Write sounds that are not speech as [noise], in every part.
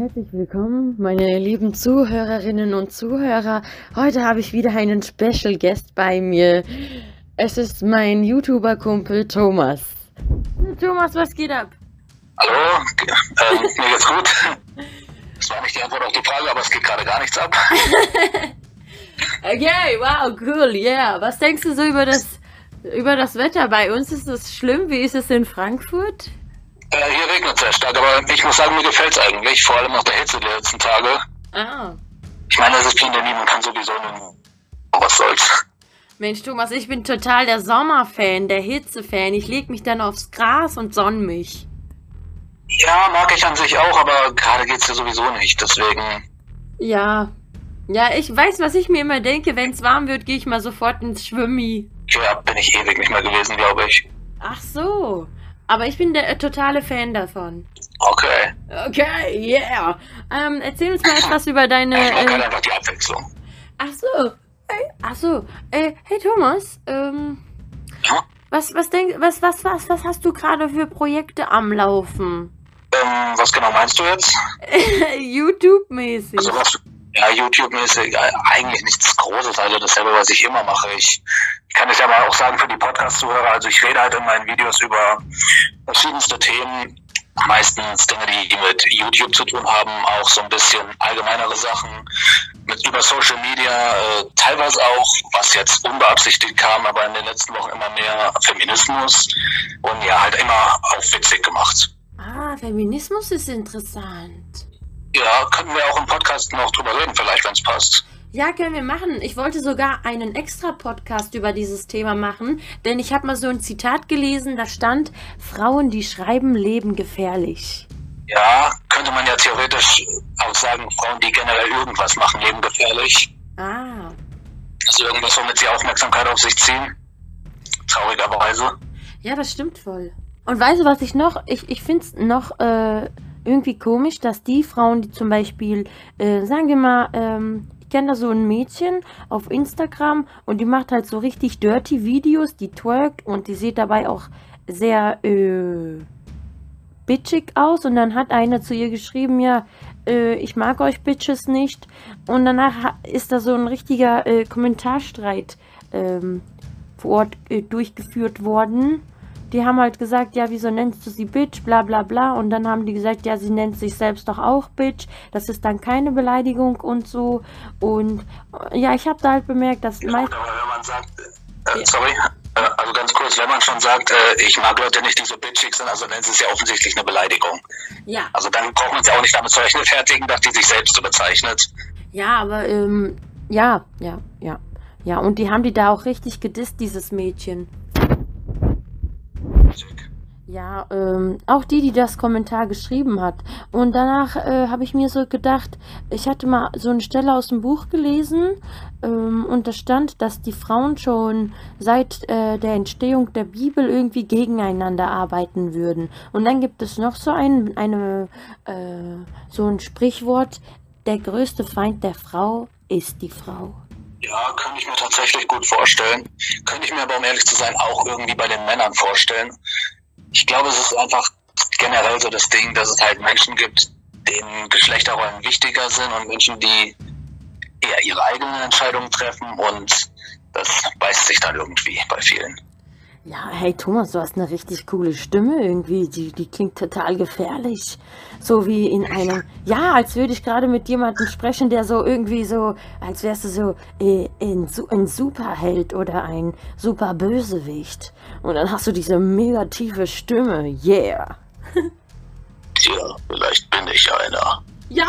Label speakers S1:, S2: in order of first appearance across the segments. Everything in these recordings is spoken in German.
S1: Herzlich willkommen, meine lieben Zuhörerinnen und Zuhörer. Heute habe ich wieder einen Special Guest bei mir. Es ist mein YouTuber-Kumpel Thomas. Thomas, was geht ab?
S2: Hallo, äh, mir geht's gut. Das war nicht die Antwort auf die Frage, aber es geht gerade gar nichts ab. [laughs]
S1: okay, wow, cool, yeah. Was denkst du so über das, über das Wetter bei uns? Ist es schlimm? Wie ist es in Frankfurt?
S2: Äh, hier regnet es sehr stark, aber ich muss sagen, mir gefällt es eigentlich, vor allem nach der Hitze der letzten Tage.
S1: Ah.
S2: Ich meine, es ist Pandemie, man kann sowieso nur. Was soll's.
S1: Mensch, Thomas, ich bin total der Sommerfan, der Hitzefan. Ich leg mich dann aufs Gras und sonn mich.
S2: Ja, mag ich an sich auch, aber gerade geht's ja sowieso nicht, deswegen.
S1: Ja. Ja, ich weiß, was ich mir immer denke. Wenn es warm wird, gehe ich mal sofort ins Schwimmi.
S2: Ja, bin ich ewig nicht mehr gewesen, glaube ich.
S1: Ach so. Aber ich bin der äh, totale Fan davon.
S2: Okay.
S1: Okay, yeah. Ähm, erzähl uns mal etwas über deine.
S2: Ich mag
S1: Äh,
S2: halt einfach die Abwechslung.
S1: ach so. Hey, ach so. Äh, hey Thomas. Ähm,
S2: Ja?
S1: was, was denk, was, was, was, was hast du gerade für Projekte am Laufen?
S2: Ähm, was genau meinst du jetzt? [laughs]
S1: YouTube-mäßig.
S2: Also was, ja, YouTube-mäßig, äh, eigentlich nichts Großes, also dasselbe, was ich immer mache. Ich, ich kann es ja mal auch sagen für die Podcast-Zuhörer, also ich rede halt in meinen Videos über verschiedenste Themen, meistens Dinge, die mit YouTube zu tun haben, auch so ein bisschen allgemeinere Sachen, mit über Social Media, äh, teilweise auch, was jetzt unbeabsichtigt kam, aber in den letzten Wochen immer mehr Feminismus und ja, halt immer auf witzig gemacht.
S1: Ah, Feminismus ist interessant.
S2: Ja, könnten wir auch im Podcast noch drüber reden, vielleicht, wenn es passt.
S1: Ja, können wir machen. Ich wollte sogar einen extra Podcast über dieses Thema machen, denn ich habe mal so ein Zitat gelesen, da stand, Frauen, die schreiben, leben gefährlich.
S2: Ja, könnte man ja theoretisch auch sagen, Frauen, die generell irgendwas machen, leben gefährlich.
S1: Ah,
S2: Also irgendwas, womit sie Aufmerksamkeit auf sich ziehen. Traurigerweise.
S1: ja, das stimmt voll. Und weißt du, was ich noch, ich, ich finde es noch äh, irgendwie komisch, dass die Frauen, die zum Beispiel, äh, sagen wir mal, ähm, ich kenne da so ein Mädchen auf Instagram und die macht halt so richtig dirty Videos, die twerkt und die sieht dabei auch sehr äh, bitchig aus und dann hat einer zu ihr geschrieben, ja, äh, ich mag euch Bitches nicht und danach ist da so ein richtiger äh, Kommentarstreit ähm, vor Ort äh, durchgeführt worden. Die haben halt gesagt, ja, wieso nennst du sie Bitch, bla bla bla. Und dann haben die gesagt, ja, sie nennt sich selbst doch auch Bitch. Das ist dann keine Beleidigung und so. Und äh, ja, ich habe da halt bemerkt, dass
S2: Ja,
S1: meist
S2: aber wenn man sagt, äh,
S1: Ja.
S2: sorry, äh, also ganz kurz, wenn man schon sagt, äh, ich mag Leute nicht, die so bitchig sind, also dann ist es ja offensichtlich eine Beleidigung.
S1: ja,
S2: Also dann braucht man es ja auch nicht damit zu rechtfertigen, dass die sich selbst so bezeichnet.
S1: ja, aber ähm, ja, ja, ja. Ja, und die haben die da auch richtig gedisst, dieses Mädchen. Ja, ähm, auch die, die das Kommentar geschrieben hat. Und danach äh, habe ich mir so gedacht, ich hatte mal so eine Stelle aus dem Buch gelesen ähm, und da stand, dass die Frauen schon seit äh, der Entstehung der Bibel irgendwie gegeneinander arbeiten würden. Und dann gibt es noch so ein, eine, äh, so ein Sprichwort, der größte Feind der Frau ist die Frau.
S2: Ja, könnte ich mir tatsächlich gut vorstellen. Könnte ich mir aber, um ehrlich zu sein, auch irgendwie bei den Männern vorstellen. Ich glaube, es ist einfach generell so das Ding, dass es halt Menschen gibt, denen Geschlechterrollen wichtiger sind und Menschen, die eher ihre eigenen Entscheidungen treffen und das beißt sich dann irgendwie bei vielen.
S1: Ja, hey Thomas, du hast eine richtig coole Stimme irgendwie. Die, die klingt total gefährlich. So wie in einem. Ja, als würde ich gerade mit jemandem sprechen, der so irgendwie so. Als wärst du so äh, ein, ein Superheld oder ein super Bösewicht. Und dann hast du diese mega tiefe Stimme. Yeah.
S2: Tja, vielleicht bin ich einer.
S1: Ja,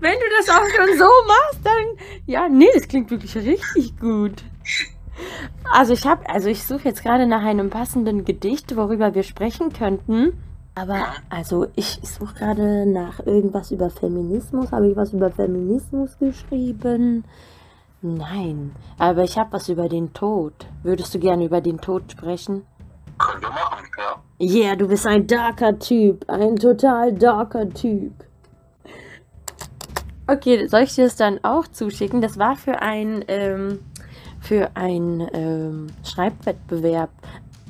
S1: wenn du das auch schon so machst, dann. Ja, nee, das klingt wirklich richtig gut. Also ich habe, also ich suche jetzt gerade nach einem passenden Gedicht, worüber wir sprechen könnten. Aber also ich suche gerade nach irgendwas über Feminismus. Habe ich was über Feminismus geschrieben? Nein, aber ich habe was über den Tod. Würdest du gerne über den Tod sprechen?
S2: Können wir machen, ja.
S1: Yeah, du bist ein darker Typ. Ein total darker Typ. Okay, soll ich dir das dann auch zuschicken? Das war für ein, ähm, für ein ähm, Schreibwettbewerb,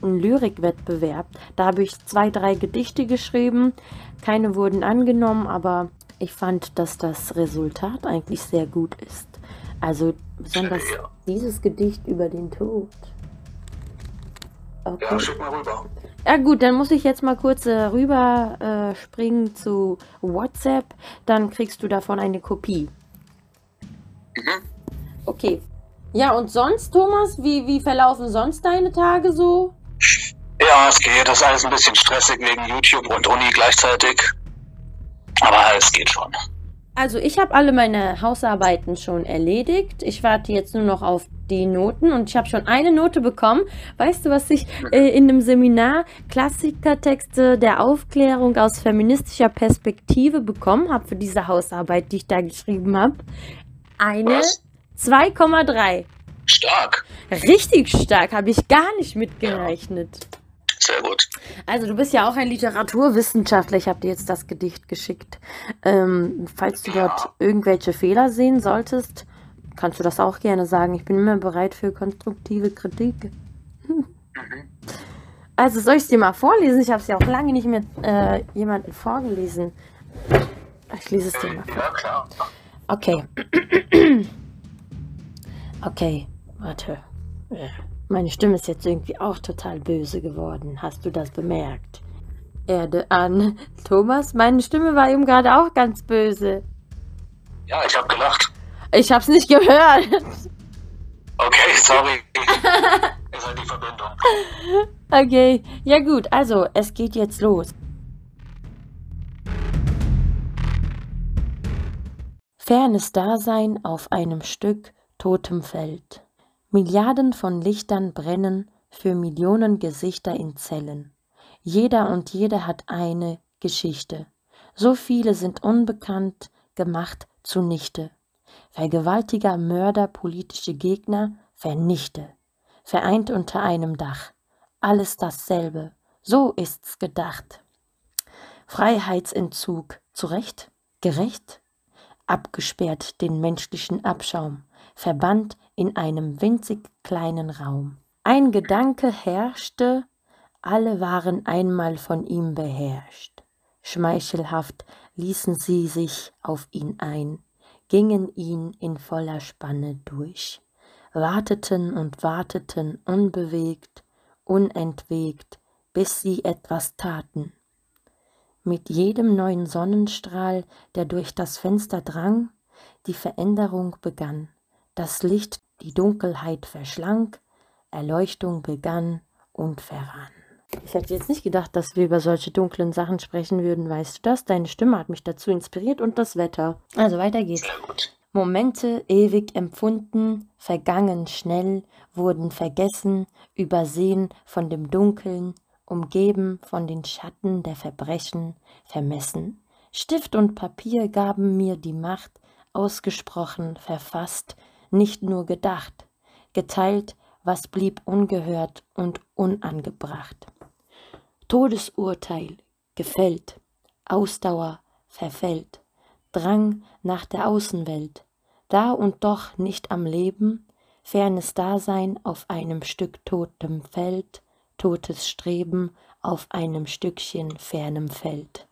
S1: ein Lyrikwettbewerb. Da habe ich zwei, drei Gedichte geschrieben. Keine wurden angenommen, aber Ich fand, dass das Resultat eigentlich sehr gut ist. Also besonders
S2: Ja.
S1: dieses Gedicht über den Tod.
S2: Ja,
S1: Okay.
S2: schick mal rüber.
S1: Ja gut, dann muss ich jetzt mal kurz äh, rüber äh, springen zu WhatsApp. Dann kriegst du davon eine Kopie.
S2: Mhm.
S1: Okay. Ja, und sonst, Thomas, wie, wie verlaufen sonst deine Tage so?
S2: Ja, es geht. Das ist alles ein bisschen stressig wegen YouTube und Uni gleichzeitig. Aber es geht schon.
S1: Also ich habe alle meine Hausarbeiten schon erledigt. Ich warte jetzt nur noch auf die Noten und ich habe schon eine Note bekommen. Weißt du, was ich äh, in dem Seminar Klassikertexte der Aufklärung aus feministischer Perspektive bekommen habe für diese Hausarbeit, die ich da geschrieben habe? Eine
S2: Was?
S1: 2,3.
S2: Stark.
S1: Richtig stark, habe ich gar nicht mitgerechnet.
S2: Sehr gut.
S1: Also du bist ja auch ein Literaturwissenschaftler. Ich habe dir jetzt das Gedicht geschickt. Ähm, falls du dort irgendwelche Fehler sehen solltest, kannst du das auch gerne sagen. Ich bin immer bereit für konstruktive Kritik.
S2: Mhm.
S1: Also soll ich es dir mal vorlesen? Ich habe es ja auch lange nicht mehr äh, jemandem vorgelesen. Ich lese es dir mal vor.
S2: Ja, klar.
S1: Okay. [clears throat] Okay, warte. Äh, Meine Stimme ist jetzt irgendwie auch total böse geworden. Hast du das bemerkt? Erde an. [laughs] Thomas, meine Stimme war eben gerade auch ganz böse.
S2: Ja, ich habe gelacht.
S1: Ich hab's nicht gehört. [laughs]
S2: Okay, sorry. [laughs] Ist halt die Verbindung.
S1: Okay, ja gut, also es geht jetzt los. Fernes Dasein auf einem Stück totem Feld. Milliarden von Lichtern brennen für Millionen Gesichter in Zellen. Jeder und jede hat eine Geschichte. So viele sind unbekannt, gemacht zunichte. Vergewaltiger, Mörder, politische Gegner, vernichte. Vereint unter einem Dach. Alles dasselbe. So ist's gedacht. Freiheitsentzug. Zu Recht? Gerecht? Abgesperrt den menschlichen Abschaum. Verbannt in einem winzig kleinen Raum. Ein Gedanke herrschte, alle waren einmal von ihm beherrscht. Schmeichelhaft ließen sie sich auf ihn ein, gingen ihn in voller Spanne durch, warteten und warteten unbewegt, unentwegt, bis sie etwas taten. Mit jedem neuen Sonnenstrahl, der durch das Fenster drang, die Veränderung begann, das Licht die Dunkelheit verschlang, Erleuchtung begann und verrann. Ich hätte jetzt nicht gedacht, dass wir über solche dunklen Sachen sprechen würden, weißt du das? Deine Stimme hat mich dazu inspiriert und das Wetter. Also weiter geht's. Momente ewig empfunden, vergangen schnell, wurden vergessen, übersehen von dem Dunkeln, umgeben von den Schatten der Verbrechen, vermessen. Stift und Papier gaben mir die Macht, ausgesprochen, verfasst, nicht nur gedacht, geteilt, was blieb ungehört und unangebracht. Todesurteil gefällt, Ausdauer verfällt, Drang nach der Außenwelt, da und doch nicht am Leben, fernes Dasein auf einem Stück totem Feld, totes Streben auf einem Stückchen fernem Feld.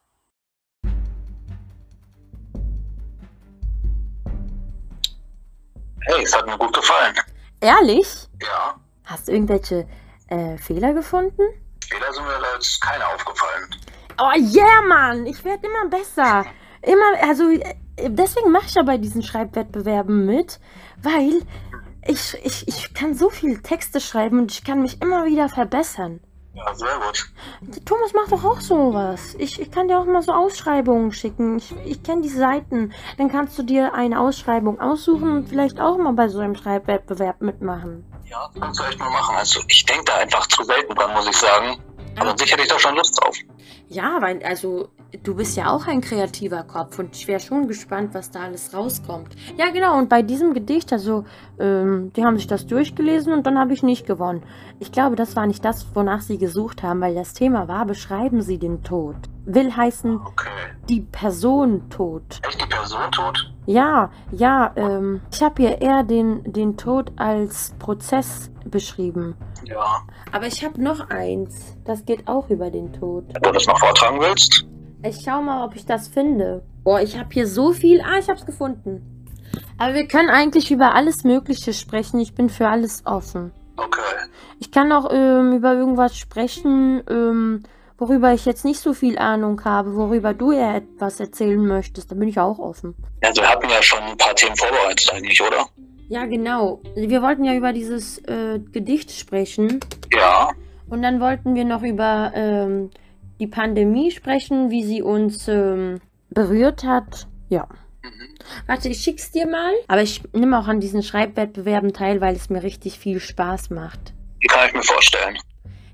S2: Hey, es hat mir gut gefallen.
S1: Ehrlich?
S2: Ja,
S1: Hast du irgendwelche äh, Fehler gefunden?
S2: Fehler sind mir jetzt keine aufgefallen.
S1: Oh yeah, Mann, ich werde immer besser. Immer, also äh, deswegen mache ich ja bei diesen Schreibwettbewerben mit, weil ich, ich, ich kann so viele Texte schreiben und ich kann mich immer wieder verbessern.
S2: Ja, sehr gut.
S1: Thomas macht doch auch sowas. Ich, ich kann dir auch mal so Ausschreibungen schicken. Ich, ich kenne die Seiten. Dann kannst du dir eine Ausschreibung aussuchen und vielleicht auch mal bei so einem Schreibwettbewerb mitmachen.
S2: Ja, kannst du echt mal machen. Also ich denke da einfach zu selten dran, muss ich sagen. Aber an sich hätte ich da schon Lust drauf.
S1: Ja, weil, also, du bist ja auch ein kreativer Kopf und ich wäre schon gespannt, was da alles rauskommt. Ja, genau, und bei diesem Gedicht, also, ähm, die haben sich das durchgelesen und dann habe ich nicht gewonnen. Ich glaube, das war nicht das, wonach sie gesucht haben, weil das Thema war, beschreiben sie den Tod. Will heißen,
S2: Okay.
S1: die Person tot.
S2: Echt die Person tot?
S1: Ja, ja, ähm, ich habe hier eher den, den Tod als Prozess beschrieben.
S2: Ja.
S1: Aber ich habe noch eins, das geht auch über den Tod.
S2: Wenn du das noch vortragen willst?
S1: Ich schau mal, ob ich das finde. Boah, ich habe hier so viel. Ah, ich hab's gefunden. Aber wir können eigentlich über alles Mögliche sprechen. Ich bin für alles offen.
S2: Okay.
S1: Ich kann auch ähm, über irgendwas sprechen, ähm, worüber ich jetzt nicht so viel Ahnung habe, worüber du eher etwas erzählen möchtest. Da bin ich auch offen.
S2: Also wir hatten ja schon ein paar Themen vorbereitet eigentlich, oder?
S1: Ja, genau. Wir wollten ja über dieses äh, Gedicht sprechen.
S2: Ja.
S1: Und dann wollten wir noch über ähm, die Pandemie sprechen, wie sie uns ähm, berührt hat. Ja.
S2: Mhm.
S1: Warte, ich schick's dir mal. Aber ich nehme auch an diesen Schreibwettbewerben teil, weil es mir richtig viel Spaß macht.
S2: Die kann ich mir vorstellen.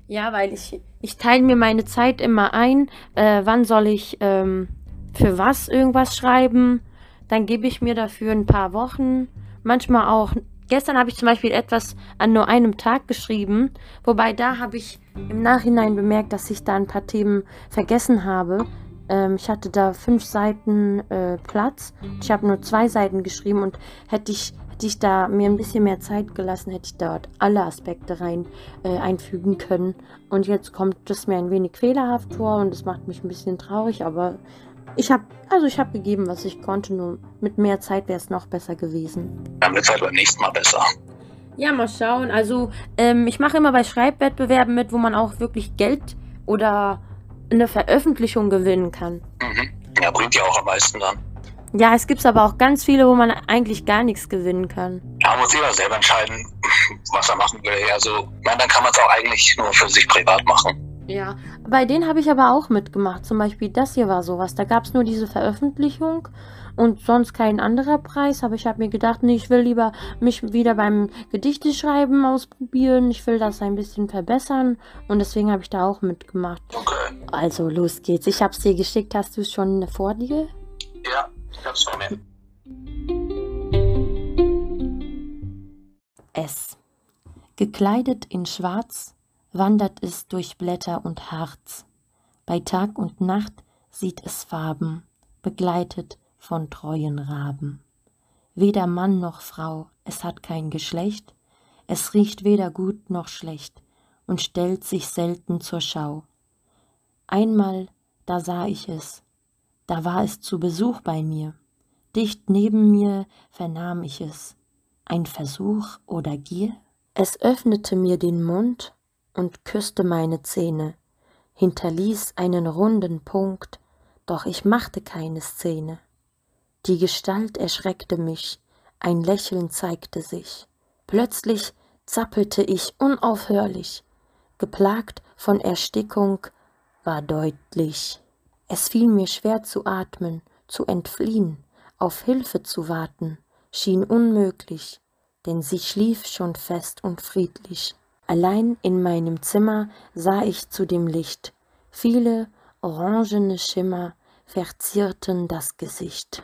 S1: Ja, weil ich, ich teile mir meine Zeit immer ein. Äh, wann soll ich ähm, für was irgendwas schreiben? Dann gebe ich mir dafür ein paar Wochen. Manchmal auch. Gestern habe ich zum Beispiel etwas an nur einem Tag geschrieben. Wobei da habe ich im Nachhinein bemerkt, dass ich da ein paar Themen vergessen habe. Ähm, ich hatte da fünf Seiten äh, Platz. Ich habe nur zwei Seiten geschrieben und hätte ich, hätte ich da mir ein bisschen mehr Zeit gelassen, hätte ich dort alle Aspekte rein äh, einfügen können. Und jetzt kommt es mir ein wenig fehlerhaft vor und das macht mich ein bisschen traurig, aber ich habe also ich habe gegeben, was ich konnte, nur mit mehr Zeit wäre es noch besser gewesen.
S2: Dann wird es halt beim nächsten Mal besser.
S1: Ja, mal schauen. Also, ähm, ich mache immer bei Schreibwettbewerben mit, wo man auch wirklich Geld oder eine Veröffentlichung gewinnen kann.
S2: Mhm. Ja, bringt ja auch am meisten dann.
S1: Ja, es gibt aber auch ganz viele, wo man eigentlich gar nichts gewinnen kann.
S2: Ja, muss jeder selber entscheiden, [clears throat] was er machen will. Also, ich meine, dann kann man es auch eigentlich nur für sich privat machen.
S1: Ja, bei denen habe ich aber auch mitgemacht. Zum Beispiel das hier war sowas. Da gab es nur diese Veröffentlichung und sonst kein anderer Preis. Aber ich habe mir gedacht, nee, ich will lieber mich wieder beim Gedichteschreiben ausprobieren. Ich will das ein bisschen verbessern und deswegen habe ich da auch mitgemacht.
S2: Okay.
S1: Also los geht's. Ich habe es dir geschickt. Hast du es schon vor dir?
S2: Ja, ich hab's vor mir.
S1: S. Gekleidet in Schwarz wandert es durch Blätter und Harz. Bei Tag und Nacht sieht es Farben, begleitet von treuen Raben. Weder Mann noch Frau, es hat kein Geschlecht, es riecht weder gut noch schlecht und stellt sich selten zur Schau. Einmal, da sah ich es, da war es zu Besuch bei mir, dicht neben mir vernahm ich es, ein Versuch oder Gier? Es öffnete mir den Mund und küsste meine Zähne, hinterließ einen runden Punkt, doch ich machte keine Szene. Die Gestalt erschreckte mich, ein Lächeln zeigte sich. Plötzlich zappelte ich unaufhörlich, geplagt von Erstickung war deutlich. Es fiel mir schwer zu atmen, zu entfliehen, auf Hilfe zu warten, schien unmöglich, denn sie schlief schon fest und friedlich. Allein in meinem Zimmer sah ich zu dem Licht, viele orangene Schimmer verzierten das Gesicht.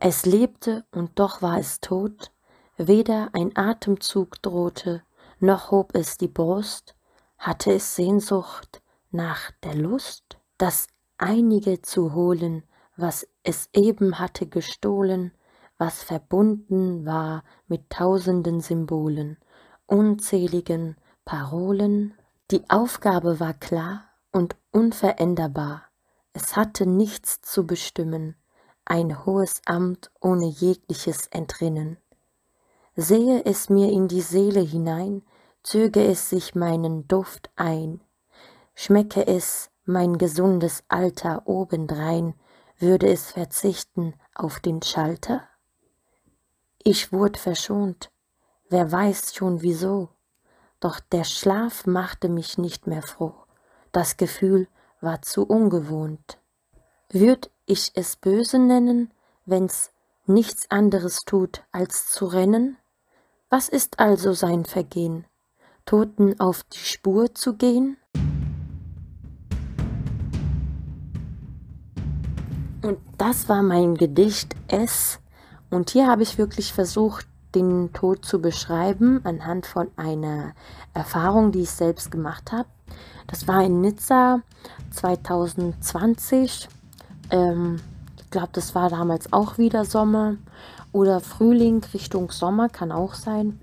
S1: Es lebte und doch war es tot, weder ein Atemzug drohte, noch hob es die Brust, hatte es Sehnsucht nach der Lust, das einige zu holen, was es eben hatte gestohlen, was verbunden war mit tausenden Symbolen, unzähligen Parolen. Die Aufgabe war klar und unveränderbar. Es hatte nichts zu bestimmen, ein hohes Amt ohne jegliches Entrinnen. Sehe es mir in die Seele hinein, zöge es sich meinen Duft ein, schmecke es mein gesundes Alter obendrein, würde es verzichten auf den Schalter? Ich wurd verschont, wer weiß schon wieso, doch der Schlaf machte mich nicht mehr froh, das Gefühl war zu ungewohnt. Würd ich es böse nennen, wenn's nichts anderes tut, als zu rennen? Was ist also sein Vergehen? Toten auf die Spur zu gehen? Und das war mein Gedicht S. Und hier habe ich wirklich versucht, den Tod zu beschreiben anhand von einer Erfahrung, die ich selbst gemacht habe. Das war in Nizza 2020. Ähm, ich glaube, das war damals auch wieder Sommer oder Frühling Richtung Sommer, kann auch sein.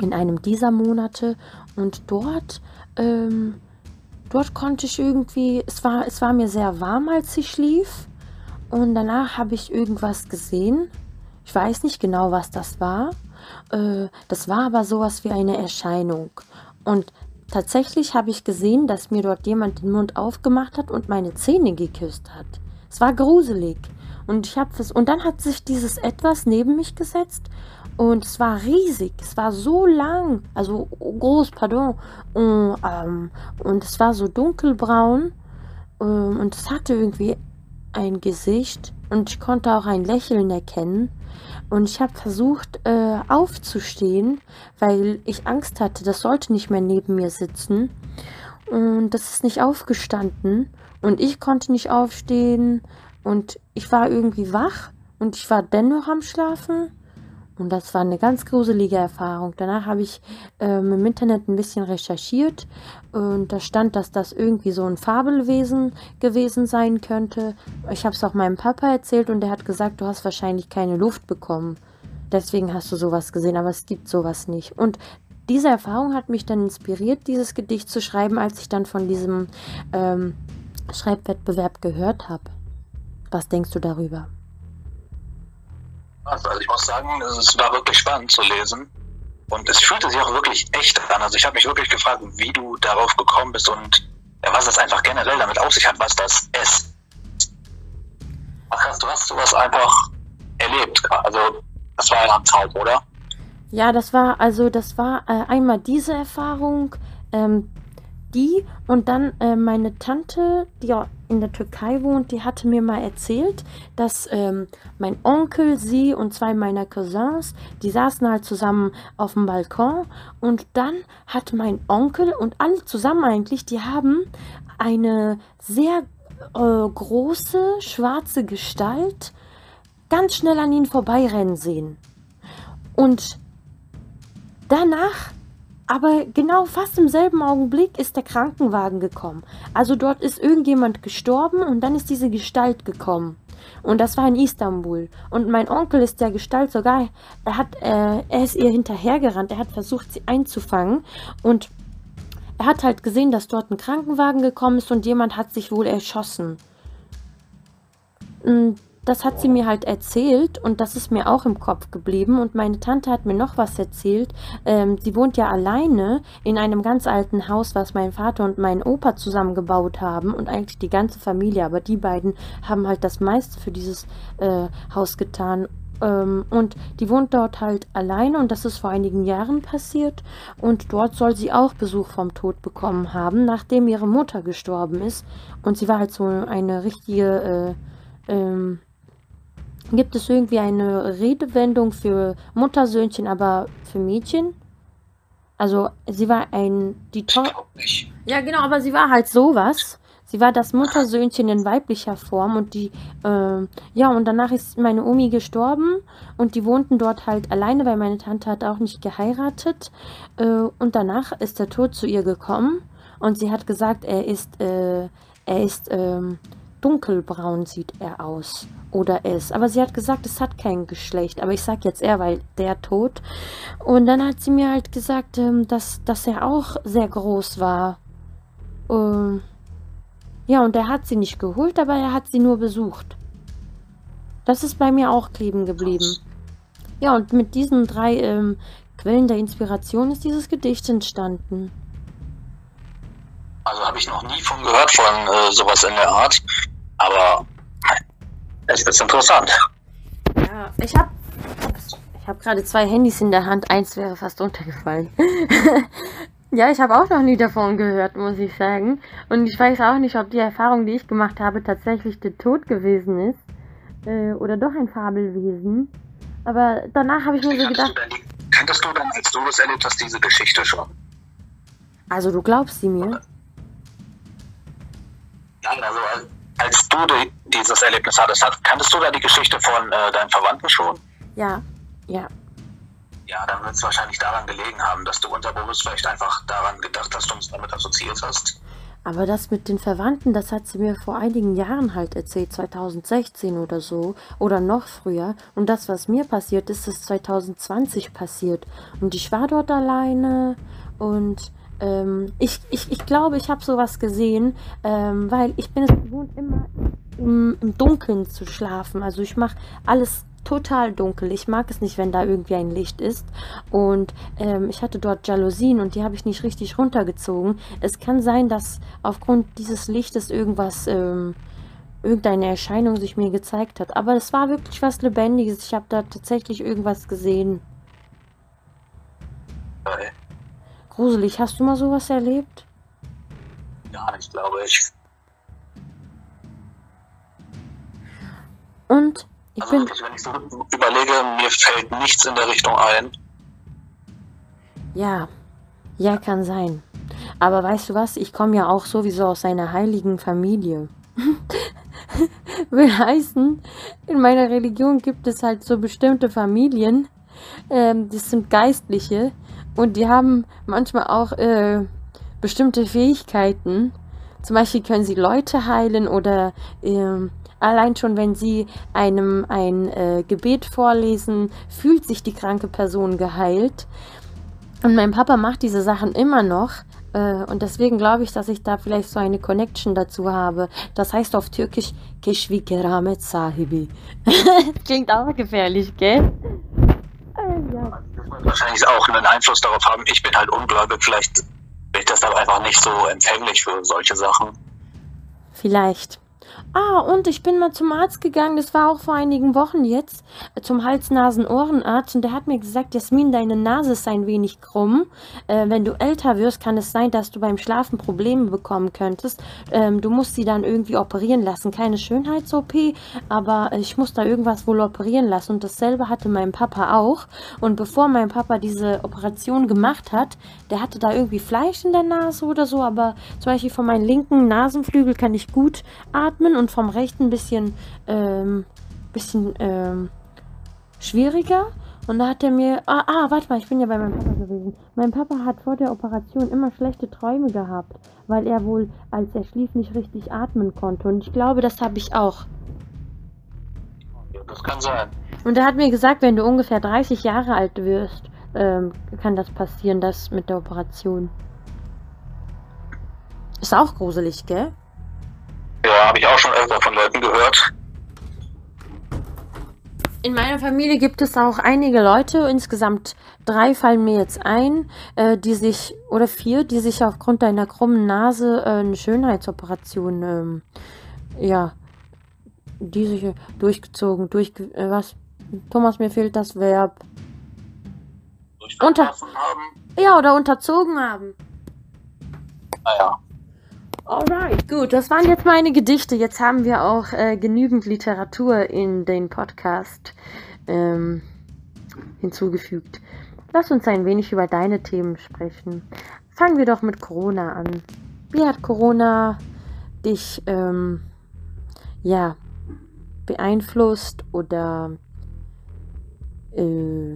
S1: In einem dieser Monate. Und dort ähm, dort konnte ich irgendwie, es war, es war mir sehr warm, als ich schlief. Und danach habe ich irgendwas gesehen. Ich weiß nicht genau, was das war. Äh, das war aber sowas wie eine Erscheinung. Und tatsächlich habe ich gesehen, dass mir dort jemand den Mund aufgemacht hat und meine Zähne geküsst hat. Es war gruselig. Und ich habe und dann hat sich dieses etwas neben mich gesetzt und es war riesig. Es war so lang, also groß, pardon. Und, ähm, und es war so dunkelbraun ähm, und es hatte irgendwie ein Gesicht und ich konnte auch ein Lächeln erkennen. Und ich habe versucht äh, aufzustehen, weil ich Angst hatte, das sollte nicht mehr neben mir sitzen. Und das ist nicht aufgestanden. Und ich konnte nicht aufstehen. Und ich war irgendwie wach. Und ich war dennoch am Schlafen. Und das war eine ganz gruselige Erfahrung. Danach habe ich ähm, im Internet ein bisschen recherchiert und da stand, dass das irgendwie so ein Fabelwesen gewesen sein könnte. Ich habe es auch meinem Papa erzählt und der hat gesagt, du hast wahrscheinlich keine Luft bekommen. Deswegen hast du sowas gesehen, aber es gibt sowas nicht. Und diese Erfahrung hat mich dann inspiriert, dieses Gedicht zu schreiben, als ich dann von diesem ähm, Schreibwettbewerb gehört habe. Was denkst du darüber?
S2: Also ich muss sagen, es war wirklich spannend zu lesen. Und es fühlte sich auch wirklich echt an. Also ich habe mich wirklich gefragt, wie du darauf gekommen bist und was das einfach generell damit auf sich hat, was das ist. Ach du hast sowas einfach erlebt. Also das war ja ein Traum, oder?
S1: Ja, das war, also das war äh, einmal diese Erfahrung, ähm, die und dann äh, meine Tante, die in der Türkei wohnt, die hatte mir mal erzählt, dass ähm, mein Onkel, sie und zwei meiner Cousins, die saßen halt zusammen auf dem Balkon und dann hat mein Onkel und alle zusammen eigentlich, die haben eine sehr äh, große schwarze Gestalt ganz schnell an ihnen vorbeirennen sehen. Und danach aber genau fast im selben Augenblick ist der Krankenwagen gekommen. Also dort ist irgendjemand gestorben und dann ist diese Gestalt gekommen. Und das war in Istanbul. Und mein Onkel ist der Gestalt sogar, er hat, äh, er ist ihr hinterhergerannt, er hat versucht, sie einzufangen. Und er hat halt gesehen, dass dort ein Krankenwagen gekommen ist und jemand hat sich wohl erschossen. Und das hat sie mir halt erzählt und das ist mir auch im Kopf geblieben. Und meine Tante hat mir noch was erzählt. Ähm, sie wohnt ja alleine in einem ganz alten Haus, was mein Vater und mein Opa zusammengebaut haben und eigentlich die ganze Familie. Aber die beiden haben halt das meiste für dieses äh, Haus getan. Ähm, und die wohnt dort halt alleine und das ist vor einigen Jahren passiert. Und dort soll sie auch Besuch vom Tod bekommen haben, nachdem ihre Mutter gestorben ist. Und sie war halt so eine richtige... Äh, ähm, Gibt es irgendwie eine Redewendung für Muttersöhnchen, aber für Mädchen? Also, sie war ein. Die to Ja, genau, aber sie war halt sowas. Sie war das Muttersöhnchen in weiblicher Form und die, äh, ja, und danach ist meine Omi gestorben und die wohnten dort halt alleine, weil meine Tante hat auch nicht geheiratet. Äh, und danach ist der Tod zu ihr gekommen und sie hat gesagt, er ist, äh, er ist, ähm, dunkelbraun sieht er aus. Oder es. Aber sie hat gesagt, es hat kein Geschlecht. Aber ich sag jetzt er, weil der tot. Und dann hat sie mir halt gesagt, ähm, dass, dass er auch sehr groß war. Ähm, ja, und er hat sie nicht geholt, aber er hat sie nur besucht. Das ist bei mir auch kleben geblieben. Ja, und mit diesen drei ähm, Quellen der Inspiration ist dieses Gedicht entstanden.
S2: Also habe ich noch nie von gehört von äh, sowas in der Art. Aber es ist interessant.
S1: Ja, ich habe ich habe gerade zwei Handys in der Hand. Eins wäre fast runtergefallen. [laughs] ja, ich habe auch noch nie davon gehört, muss ich sagen. Und ich weiß auch nicht, ob die Erfahrung, die ich gemacht habe, tatsächlich der Tod gewesen ist. Äh, oder doch ein Fabelwesen. Aber danach habe ich mir so gedacht.
S2: Du die, kanntest du dann, als du das erlebt hast, diese Geschichte schon?
S1: Also du glaubst sie mir?
S2: Ja, also als du die, dieses Erlebnis hattest, kanntest du da die Geschichte von äh, deinen Verwandten schon?
S1: Ja, ja.
S2: Ja, dann wird es wahrscheinlich daran gelegen haben, dass du unterbewusst vielleicht einfach daran gedacht hast und es damit assoziiert hast.
S1: Aber das mit den Verwandten, das hat sie mir vor einigen Jahren halt erzählt, 2016 oder so, oder noch früher. Und das, was mir passiert ist, ist 2020 passiert. Und ich war dort alleine und ähm, ich, ich, ich glaube, ich habe sowas gesehen, ähm, weil ich bin es gewohnt, immer im, im Dunkeln zu schlafen. Also ich mache alles total dunkel. Ich mag es nicht, wenn da irgendwie ein Licht ist. Und ähm, ich hatte dort Jalousien und die habe ich nicht richtig runtergezogen. Es kann sein, dass aufgrund dieses Lichtes irgendwas, ähm, irgendeine Erscheinung sich mir gezeigt hat. Aber es war wirklich was Lebendiges. Ich habe da tatsächlich irgendwas gesehen.
S2: Äh,
S1: Gruselig. Hast du mal sowas erlebt?
S2: Ja, ich glaube, ich.
S1: Und ich
S2: Also
S1: bin.
S2: wenn ich so überlege, mir fällt nichts in der Richtung ein.
S1: Ja, ja, kann sein. Aber weißt du was? Ich komme ja auch sowieso aus einer heiligen Familie. [laughs] Will heißen, in meiner Religion gibt es halt so bestimmte Familien, ähm, das sind Geistliche und die haben manchmal auch äh, bestimmte Fähigkeiten. Zum Beispiel können sie Leute heilen oder ähm, allein schon, wenn sie einem ein äh, Gebet vorlesen, fühlt sich die kranke Person geheilt. Und mein Papa macht diese Sachen immer noch. Äh, und deswegen glaube ich, dass ich da vielleicht so eine Connection dazu habe. Das heißt auf Türkisch Keşvi Keramet Sahibi. [laughs] Klingt auch gefährlich, gell? Äh, ja.
S2: Wahrscheinlich auch einen Einfluss darauf haben. Ich bin halt ungläubig, vielleicht bin ich aber einfach nicht so empfänglich für solche Sachen.
S1: Vielleicht. Ah, und ich bin mal zum Arzt gegangen, das war auch vor einigen Wochen jetzt, äh, zum Hals-Nasen-Ohrenarzt und der hat mir gesagt, Jasmin, deine Nase ist ein wenig krumm. Äh, wenn du älter wirst, kann es sein, dass du beim Schlafen Probleme bekommen könntest. Ähm, du musst sie dann irgendwie operieren lassen. Keine Schönheits-OP, aber ich muss da irgendwas wohl operieren lassen. Und dasselbe hatte mein Papa auch. Und bevor mein Papa diese Operation gemacht hat, der hatte da irgendwie Fleisch in der Nase oder so, aber zum Beispiel von meinem linken Nasenflügel kann ich gut atmen und vom rechten ein bisschen, ähm, bisschen, ähm, schwieriger. Und da hat er mir, ah, ah, warte mal, ich bin ja bei meinem Papa gewesen. Mein Papa hat vor der Operation immer schlechte Träume gehabt, weil er wohl, als er schlief, nicht richtig atmen konnte. Und ich glaube, das habe ich auch.
S2: Das kann sein.
S1: Und er hat mir gesagt, wenn du ungefähr 30 Jahre alt wirst, ähm, kann das passieren, das mit der Operation. Ist auch gruselig, gell?
S2: Ja, habe ich auch schon öfter von Leuten gehört.
S1: In meiner Familie gibt es auch einige Leute, insgesamt drei fallen mir jetzt ein, äh, die sich, oder vier, die sich aufgrund einer krummen Nase äh, eine Schönheitsoperation, ähm, ja, die sich äh, durchgezogen, durchge, äh, was? Thomas, mir fehlt das Verb.
S2: Durchverkaufen haben.
S1: Ja, oder unterzogen haben.
S2: Naja.
S1: Alright, gut, das waren jetzt meine Gedichte. Jetzt haben wir auch äh, genügend Literatur in den Podcast ähm, hinzugefügt. Lass uns ein wenig über deine Themen sprechen. Fangen wir doch mit Corona an. Wie hat Corona dich ähm, ja beeinflusst oder äh,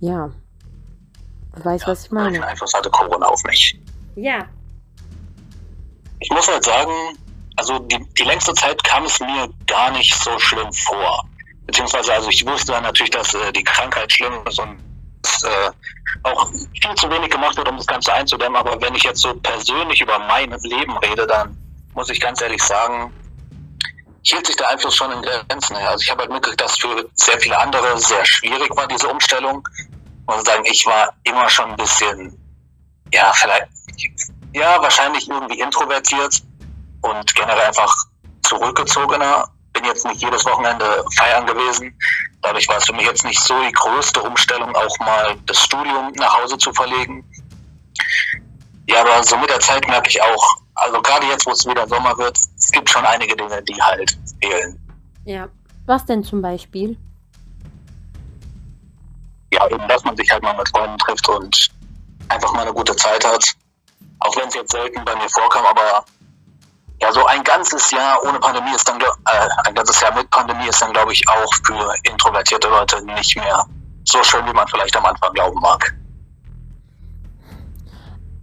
S1: ja, du weißt, was ich
S2: Welchen
S1: meine.
S2: Einfluss hatte Corona auf mich?
S1: Ja,
S2: Ich muss halt sagen, also die, die längste Zeit kam es mir gar nicht so schlimm vor. Beziehungsweise, also ich wusste dann natürlich, dass äh, die Krankheit schlimm ist und äh, auch viel zu wenig gemacht wird, um das Ganze einzudämmen. Aber wenn ich jetzt so persönlich über mein Leben rede, dann muss ich ganz ehrlich sagen, hielt sich der Einfluss schon in Grenzen. Also ich habe halt mitgekriegt, dass für sehr viele andere sehr schwierig war, diese Umstellung. Muss sagen, ich war immer schon ein bisschen, ja, vielleicht, ja, wahrscheinlich irgendwie introvertiert und generell einfach zurückgezogener. Bin jetzt nicht jedes Wochenende feiern gewesen. Dadurch war es für mich jetzt nicht so die größte Umstellung, auch mal das Studium nach Hause zu verlegen. Ja, aber so mit der Zeit merke ich auch, also gerade jetzt, wo es wieder Sommer wird, es gibt schon einige Dinge, die halt fehlen.
S1: ja. Was denn zum Beispiel?
S2: Ja, eben, dass man sich halt mal mit Freunden trifft und einfach mal eine gute Zeit hat. Auch wenn es jetzt selten bei mir vorkam, aber ja, so ein ganzes Jahr ohne Pandemie ist dann, äh, ein ganzes Jahr mit Pandemie ist dann, glaube ich, auch für introvertierte Leute nicht mehr so schön, wie man vielleicht am Anfang glauben mag.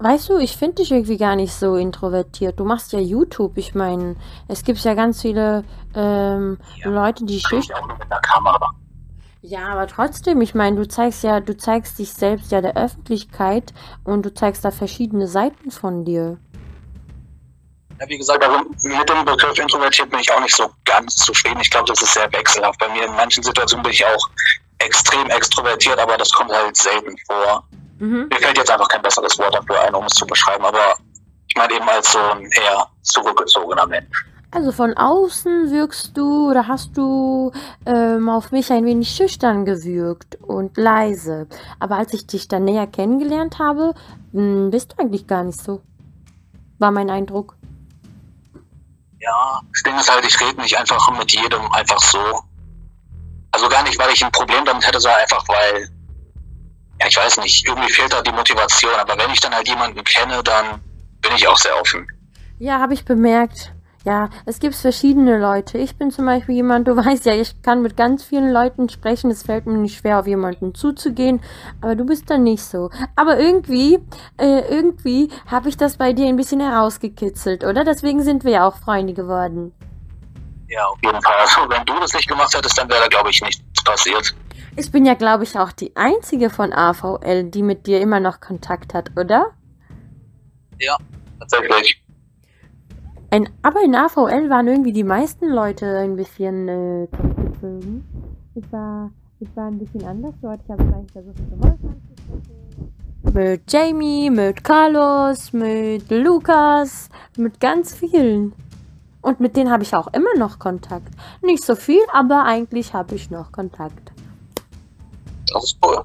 S1: Weißt du, ich finde dich irgendwie gar nicht so introvertiert. Du machst ja YouTube. Ich meine, es gibt ja ganz viele ähm,
S2: Ja.
S1: Leute, die
S2: Ich
S1: schüchtern.
S2: auch nur mit der Kamera.
S1: Ja, aber trotzdem, ich meine, du zeigst ja, du zeigst dich selbst ja der Öffentlichkeit und du zeigst da verschiedene Seiten von dir.
S2: Ja, wie gesagt, also mit dem Begriff introvertiert bin ich auch nicht so ganz zufrieden. Ich glaube, das ist sehr wechselhaft. Bei mir in manchen Situationen bin ich auch extrem extrovertiert, aber das kommt halt selten vor. Mhm. Mir fällt jetzt einfach kein besseres Wort dafür ein, um es zu beschreiben, aber ich meine eben als so ein eher zurückgezogener Mensch.
S1: Also von außen wirkst du oder hast du ähm, auf mich ein wenig schüchtern gewirkt und leise. Aber als ich dich dann näher kennengelernt habe, mh, hm, bist du eigentlich gar nicht so. War mein Eindruck.
S2: Ja, das Ding ist halt, ich rede nicht einfach mit jedem einfach so. Also gar nicht, weil ich ein Problem damit hätte, sondern einfach, weil, ja, ich weiß nicht, irgendwie fehlt da die Motivation. Aber wenn ich dann halt jemanden kenne, dann bin ich auch sehr offen.
S1: Ja, habe ich bemerkt. Ja, es gibt verschiedene Leute. Ich bin zum Beispiel jemand, du [laughs] weißt ja, ich kann mit ganz vielen Leuten sprechen. Es fällt mir nicht schwer, auf jemanden zuzugehen. Aber du bist dann nicht so. Aber irgendwie, äh, irgendwie habe ich das bei dir ein bisschen herausgekitzelt, oder? Deswegen sind wir ja auch Freunde geworden.
S2: Ja, auf jeden Fall. Also, wenn du das nicht gemacht hättest, dann wäre da, glaube ich, nichts passiert.
S1: Ich bin ja, glaube ich, auch die einzige von AVL, die mit dir immer noch Kontakt hat, oder?
S2: Ja, tatsächlich.
S1: Ein, aber in AVL waren irgendwie die meisten Leute ein bisschen äh, zurückgezogen. Ich war, ich war ein bisschen anders dort. Ich habe vielleicht versucht, mit Mit Jamie, mit Carlos, mit Lukas, mit ganz vielen. Und mit denen habe ich auch immer noch Kontakt. Nicht so viel, aber eigentlich habe ich noch Kontakt.
S2: Das ist cool.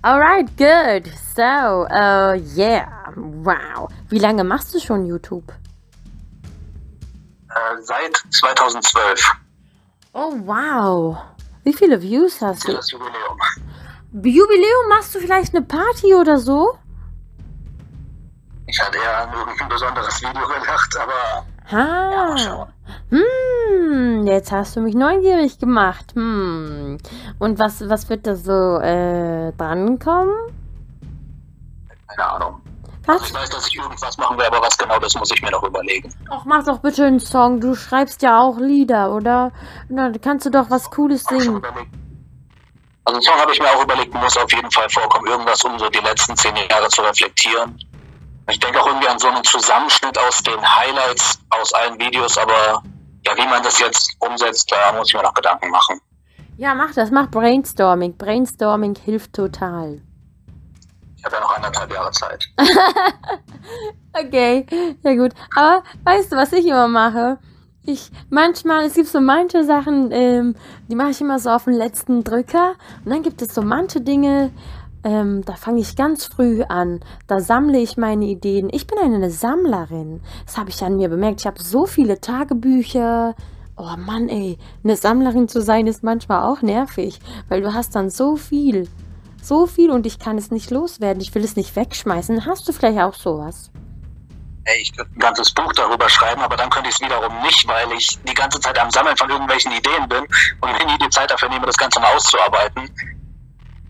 S1: Alright, good. So, uh, yeah. Wow. Wie lange machst du schon YouTube?
S2: Äh, seit 2012.
S1: Oh, wow. Wie viele Views hast du? Das Jubiläum. Jubiläum? Machst du vielleicht eine Party oder so?
S2: Ich hatte ja an irgendein besonderes Video gedacht, aber.
S1: Ha. Ja, hm, jetzt hast du mich neugierig gemacht. Hm. Und was, was wird da so äh, drankommen?
S2: Keine Ahnung. Was? Ich weiß, dass ich irgendwas machen will, aber was genau, das muss ich mir noch überlegen.
S1: Ach, mach doch bitte einen Song. Du schreibst ja auch Lieder, oder? Na, kannst du doch was Cooles singen.
S2: Also einen Song habe ich mir auch überlegt, muss auf jeden Fall vorkommen. Irgendwas, um so die letzten zehn Jahre zu reflektieren. Ich denke auch irgendwie an so einen Zusammenschnitt aus den Highlights aus allen Videos, aber ja, wie man das jetzt umsetzt, da muss ich mir noch Gedanken machen.
S1: Ja, mach das, mach Brainstorming. Brainstorming hilft total.
S2: Ich habe ja noch anderthalb Jahre Zeit. [laughs]
S1: okay, ja gut. Aber weißt du, was ich immer mache? Ich manchmal, es gibt so manche Sachen, ähm, die mache ich immer so auf den letzten Drücker. Und dann gibt es so manche Dinge, ähm, da fange ich ganz früh an. Da sammle ich meine Ideen. Ich bin eine Sammlerin. Das habe ich an mir bemerkt. Ich habe so viele Tagebücher. Oh Mann, ey, eine Sammlerin zu sein ist manchmal auch nervig, weil du hast dann so viel so viel und ich kann es nicht loswerden. Ich will es nicht wegschmeißen. Hast du vielleicht auch sowas?
S2: Ey, ich könnte ein ganzes Buch darüber schreiben, aber dann könnte ich es wiederum nicht, weil ich die ganze Zeit am Sammeln von irgendwelchen Ideen bin und mir nie die Zeit dafür nehme, das Ganze mal auszuarbeiten.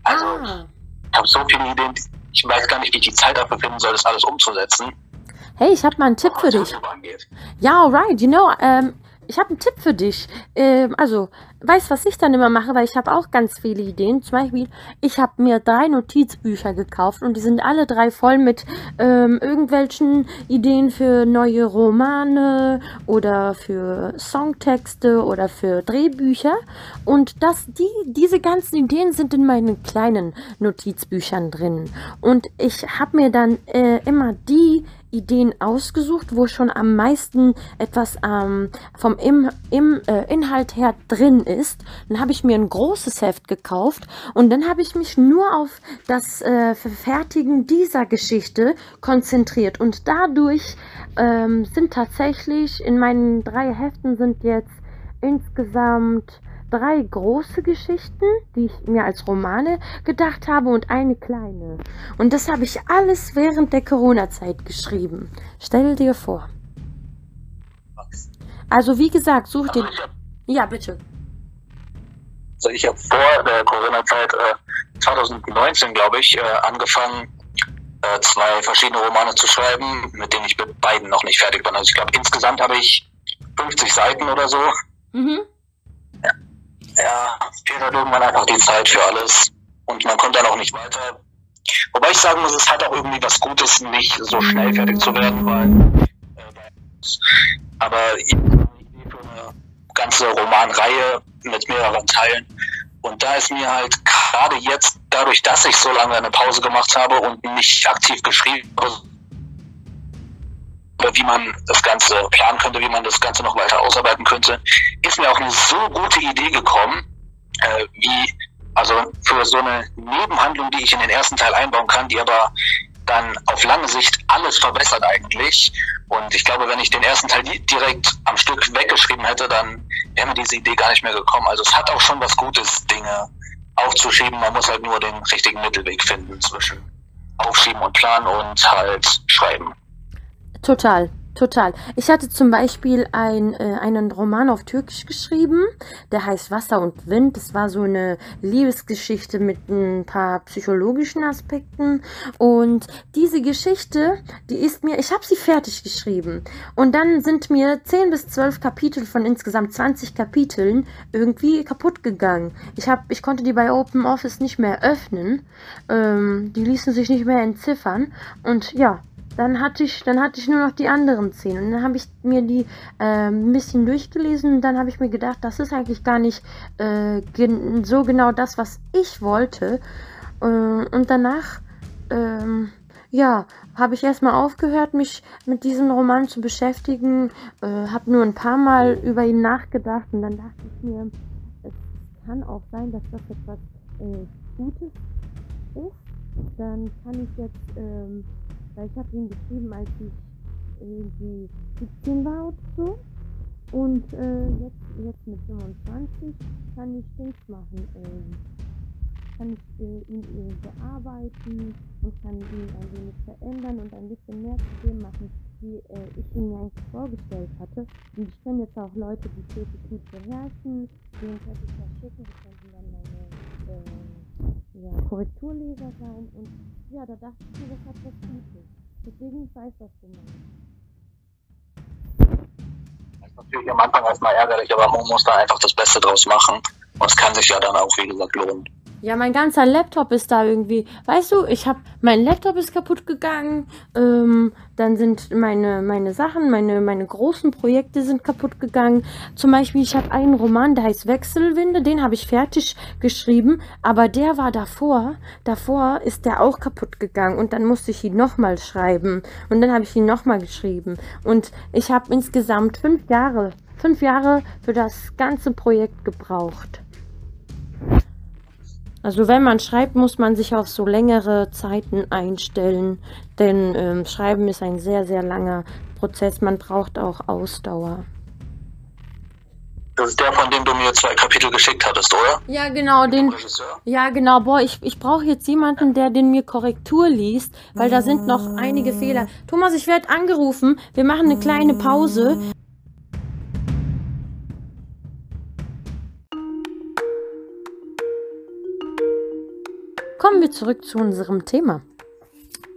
S2: Also, ah. ich habe so viele Ideen, ich weiß gar nicht, wie ich die Zeit dafür finden soll, das alles umzusetzen.
S1: Hey, ich habe mal einen Tipp für dich. Ja, alright. You know, ähm, ich habe einen Tipp für dich. Ähm, also, weißt was ich dann immer mache, weil ich habe auch ganz viele Ideen. Zum Beispiel, ich habe mir drei Notizbücher gekauft und die sind alle drei voll mit ähm, irgendwelchen Ideen für neue Romane oder für Songtexte oder für Drehbücher. Und das, die, diese ganzen Ideen sind in meinen kleinen Notizbüchern drin. Und ich habe mir dann äh, immer die Ideen ausgesucht, wo schon am meisten etwas ähm, vom im, im äh, Inhalt her drin ist. Dann habe ich mir ein großes Heft gekauft und dann habe ich mich nur auf das äh, Verfertigen dieser Geschichte konzentriert und dadurch ähm, sind tatsächlich in meinen drei Heften sind jetzt insgesamt drei große Geschichten, die ich mir als Romane gedacht habe und eine kleine. Und das habe ich alles während der Corona-Zeit geschrieben. Stell dir vor. Also wie gesagt, such dir... Ja, bitte.
S2: Also ich habe vor der Corona-Zeit äh, 2019, glaube ich, äh, angefangen, äh, zwei verschiedene Romane zu schreiben, mit denen ich mit beiden noch nicht fertig bin. Also ich glaube, insgesamt habe ich 50 Seiten oder so. Mhm. Ja, fehlt halt irgendwann einfach die Zeit für alles und man kommt dann auch nicht weiter. Wobei ich sagen muss, es hat auch irgendwie was Gutes, nicht so schnell fertig zu werden, weil äh, aber für eine ganze Romanreihe mit mehreren Teilen. Und da ist mir halt gerade jetzt, dadurch, dass ich so lange eine Pause gemacht habe und nicht aktiv geschrieben habe, wie man das Ganze planen könnte, wie man das Ganze noch weiter ausarbeiten könnte, ist mir auch eine so gute Idee gekommen, äh, wie, also für so eine Nebenhandlung, die ich in den ersten Teil einbauen kann, die aber dann auf lange Sicht alles verbessert eigentlich. Und ich glaube, wenn ich den ersten Teil direkt am Stück weggeschrieben hätte, dann wäre mir diese Idee gar nicht mehr gekommen. Also es hat auch schon was Gutes, Dinge aufzuschieben. Man muss halt nur den richtigen Mittelweg finden zwischen Aufschieben und Planen und halt Schreiben.
S1: Total. Total. Ich hatte zum Beispiel ein, äh, einen Roman auf Türkisch geschrieben, der heißt Wasser und Wind. Das war so eine Liebesgeschichte mit ein paar psychologischen Aspekten. Und diese Geschichte, die ist mir, ich habe sie fertig geschrieben. Und dann sind mir 10 bis 12 Kapitel von insgesamt 20 Kapiteln irgendwie kaputt gegangen. Ich, hab, ich konnte die bei Open Office nicht mehr öffnen. Ähm, die ließen sich nicht mehr entziffern. Und ja, dann hatte ich, dann hatte ich nur noch die anderen zehn. Und dann habe ich mir die äh, ein bisschen durchgelesen und dann habe ich mir gedacht, das ist eigentlich gar nicht äh, gen so genau das, was ich wollte. Äh, und danach, ähm, ja, habe ich erstmal aufgehört, mich mit diesem Roman zu beschäftigen, äh, habe nur ein paar Mal über ihn nachgedacht und dann dachte ich mir, es kann auch sein, dass das etwas äh, Gutes ist. Dann kann ich jetzt ähm, weil ich habe ihn geschrieben, als ich irgendwie 17 war oder so. Und äh, jetzt, jetzt mit 25 kann ich Dings machen. Äh, kann ich äh, ihn äh, bearbeiten und kann ihn ein wenig verändern und ein bisschen mehr zu dem machen, wie äh, ich ihn mir eigentlich vorgestellt hatte. Und ich kenne jetzt auch Leute, die tätig gut beherrschen, denen könnte ich das schicken, die äh, ja, Korrekturleser sein und ja, da dachte ich mir, das hat was Gutes. Deswegen ich weiß, du meinst.
S2: Das ist natürlich am Anfang erstmal ärgerlich, aber man muss da einfach das Beste draus machen. Und es kann sich ja dann auch, wie gesagt, lohnen.
S1: Ja, mein ganzer Laptop ist da irgendwie. Weißt du, ich habe mein Laptop ist kaputt gegangen. Ähm, dann sind meine meine Sachen, meine meine großen Projekte sind kaputt gegangen. Zum Beispiel, ich habe einen Roman, der heißt Wechselwinde, den habe ich fertig geschrieben, aber der war davor. Davor ist der auch kaputt gegangen und dann musste ich ihn nochmal schreiben und dann habe ich ihn nochmal geschrieben und ich habe insgesamt fünf Jahre fünf Jahre für das ganze Projekt gebraucht. Also wenn man schreibt, muss man sich auf so längere Zeiten einstellen, denn ähm, Schreiben ist ein sehr, sehr langer Prozess. Man braucht auch Ausdauer.
S2: Das ist der, von dem du mir zwei Kapitel geschickt hattest, oder?
S1: Ja, genau, den. Ja, genau. Boah, ich, ich brauche jetzt jemanden, der den mir Korrektur liest, weil da sind noch einige Fehler. Thomas, ich werde angerufen. Wir machen eine kleine Pause. Kommen wir zurück zu unserem Thema.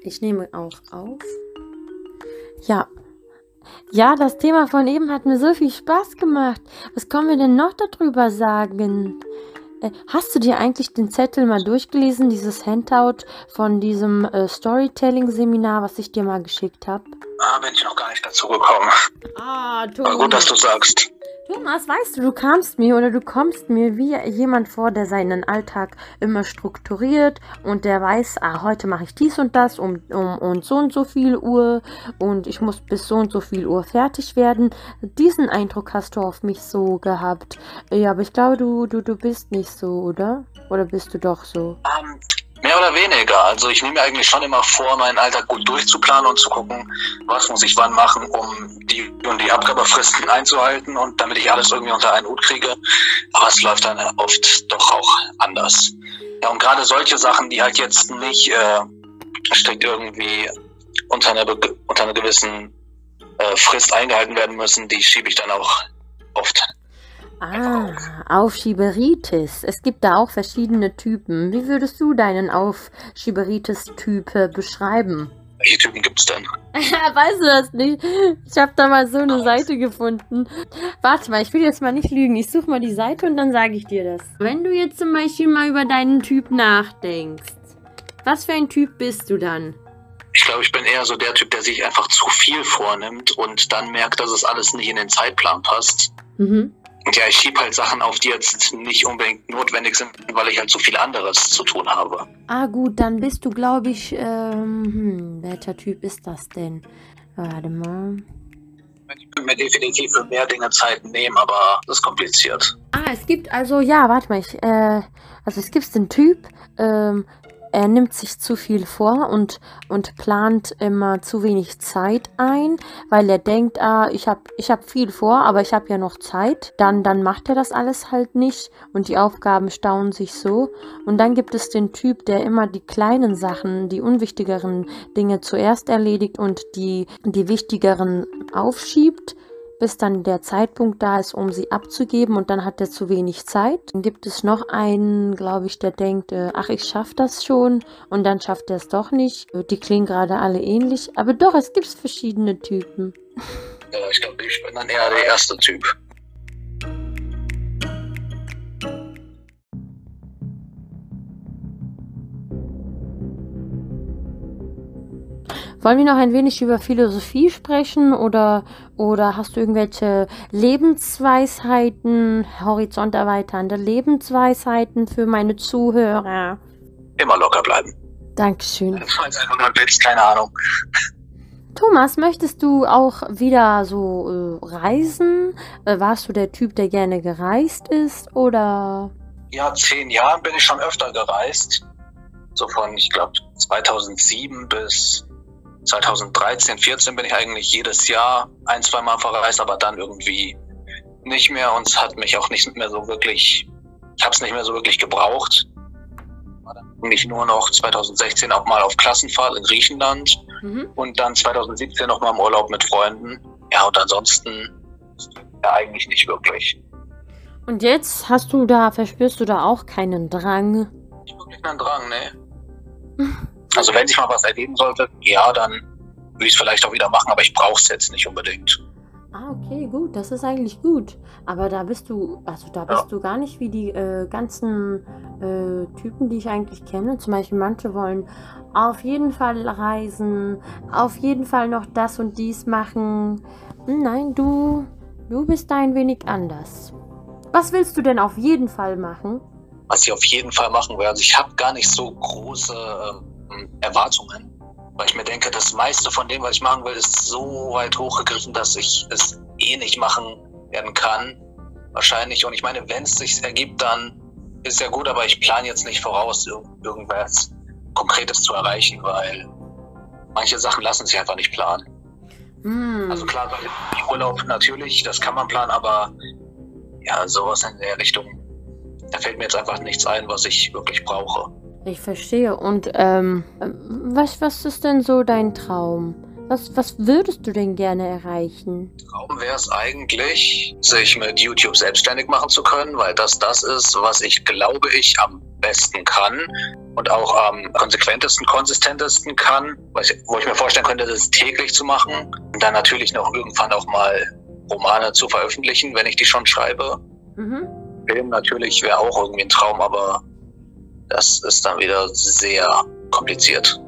S1: Ich nehme auch auf. Ja. Ja, das Thema von eben hat mir so viel Spaß gemacht. Was können wir denn noch darüber sagen? Äh, hast du dir eigentlich den Zettel mal durchgelesen, dieses Handout von diesem äh, Storytelling-Seminar, was ich dir mal geschickt habe?
S2: Ah, bin ich noch gar nicht dazu gekommen. Ah, du. Aber gut, dass du sagst.
S1: Thomas, weißt du, du kamst mir oder du kommst mir wie jemand vor, der seinen Alltag immer strukturiert und der weiß, ah, heute mache ich dies und das um, um und so und so viel Uhr und ich muss bis so und so viel Uhr fertig werden. Diesen Eindruck hast du auf mich so gehabt. Ja, aber ich glaube, du, du, du bist nicht so, oder? Oder bist du doch so?
S2: Um, ähm, Mehr oder weniger. Also ich nehme mir eigentlich schon immer vor, meinen Alltag gut durchzuplanen und zu gucken, was muss ich wann machen, um die und die Abgabefristen einzuhalten und damit ich alles irgendwie unter einen Hut kriege. Aber es läuft dann oft doch auch anders. Ja, und gerade solche Sachen, die halt jetzt nicht äh, strikt irgendwie unter einer, unter einer gewissen äh, Frist eingehalten werden müssen, die schiebe ich dann auch oft
S1: Ah, Aufschieberitis. Es gibt da auch verschiedene Typen. Wie würdest du deinen Aufschieberitis-Typ beschreiben?
S2: Welche Typen gibt's denn? [laughs]
S1: weißt du das nicht? Ich habe da mal so eine Seite gefunden. Warte mal, ich will jetzt mal nicht lügen. Ich suche mal die Seite und dann sage ich dir das. Wenn du jetzt zum Beispiel mal über deinen Typ nachdenkst, was für ein Typ bist du dann?
S2: Ich glaube, ich bin eher so der Typ, der sich einfach zu viel vornimmt und dann merkt, dass es alles nicht in den Zeitplan passt. Mhm. Und ja, ich schiebe halt Sachen auf, die jetzt nicht unbedingt notwendig sind, weil ich halt so viel anderes zu tun habe.
S1: Ah gut, dann bist du, glaube ich, ähm, hm, welcher Typ ist das denn? Warte mal.
S2: Ich würde mir definitiv für mehr Dinge Zeit nehmen, aber das ist kompliziert.
S1: Ah, es gibt also, ja, warte mal, ich, äh, also es gibt den Typ, ähm, er nimmt sich zu viel vor und, und plant immer zu wenig Zeit ein, weil er denkt, ah, ich habe ich hab viel vor, aber ich habe ja noch Zeit. Dann, dann macht er das alles halt nicht und die Aufgaben stauen sich so. Und dann gibt es den Typ, der immer die kleinen Sachen, die unwichtigeren Dinge zuerst erledigt und die, die wichtigeren aufschiebt bis dann der Zeitpunkt da ist, um sie abzugeben und dann hat er zu wenig Zeit. Dann gibt es noch einen, glaube ich, der denkt, äh, ach, ich schaffe das schon und dann schafft er es doch nicht. Äh, die klingen gerade alle ähnlich, aber doch, es gibt verschiedene Typen.
S2: Ja, ich glaube, ich bin dann eher der erste Typ.
S1: Wollen wir noch ein wenig über Philosophie sprechen oder, oder hast du irgendwelche Lebensweisheiten, horizonterweiternde Lebensweisheiten für meine Zuhörer?
S2: Immer locker bleiben.
S1: Dankeschön.
S2: Ich weiß einfach nur Witz, keine Ahnung.
S1: Thomas, möchtest du auch wieder so äh, reisen? Äh, warst du der Typ, der gerne gereist ist oder?
S2: Ja, zehn Jahren bin ich schon öfter gereist. So von, ich glaube, 2007 bis 2013, 14 bin ich eigentlich jedes Jahr ein, zwei Mal verreist, aber dann irgendwie nicht mehr und es hat mich auch nicht mehr so wirklich, ich habe es nicht mehr so wirklich gebraucht. War dann eigentlich nur noch 2016 auch mal auf Klassenfahrt in Griechenland mhm. und dann 2017 noch mal im Urlaub mit Freunden. Ja, und ansonsten ja eigentlich nicht wirklich.
S1: Und jetzt hast du da, verspürst du da auch keinen Drang?
S2: Nicht wirklich einen Drang, ne. [laughs] Also wenn sich mal was ergeben sollte, ja, dann würde ich es vielleicht auch wieder machen, aber ich brauche es jetzt nicht unbedingt.
S1: Ah, okay, gut, das ist eigentlich gut. Aber da bist du, also da bist ja. du gar nicht wie die äh, ganzen äh, Typen, die ich eigentlich kenne. Zum Beispiel manche wollen auf jeden Fall reisen, auf jeden Fall noch das und dies machen. Hm, nein, du, du bist ein wenig anders. Was willst du denn auf jeden Fall machen?
S2: Was ich auf jeden Fall machen werde, also ich habe gar nicht so große ähm, Erwartungen. Weil ich mir denke, das meiste von dem, was ich machen will, ist so weit hochgegriffen, dass ich es eh nicht machen werden kann. Wahrscheinlich. Und ich meine, wenn es sich ergibt, dann ist ja gut, aber ich plane jetzt nicht voraus, irgendwas Konkretes zu erreichen, weil manche Sachen lassen sich einfach nicht planen. Mm. Also klar, Urlaub natürlich, das kann man planen, aber ja, sowas in der Richtung, da fällt mir jetzt einfach nichts ein, was ich wirklich brauche.
S1: Ich verstehe. Und ähm, was, was ist denn so dein Traum? Was, was würdest du denn gerne erreichen?
S2: Traum wäre es eigentlich, sich mit YouTube selbstständig machen zu können, weil das das ist, was ich glaube ich am besten kann und auch am konsequentesten, konsistentesten kann, wo ich mir vorstellen könnte, das täglich zu machen und dann natürlich noch irgendwann auch mal Romane zu veröffentlichen, wenn ich die schon schreibe. Mhm. Film natürlich wäre auch irgendwie ein Traum, aber das ist dann wieder sehr kompliziert.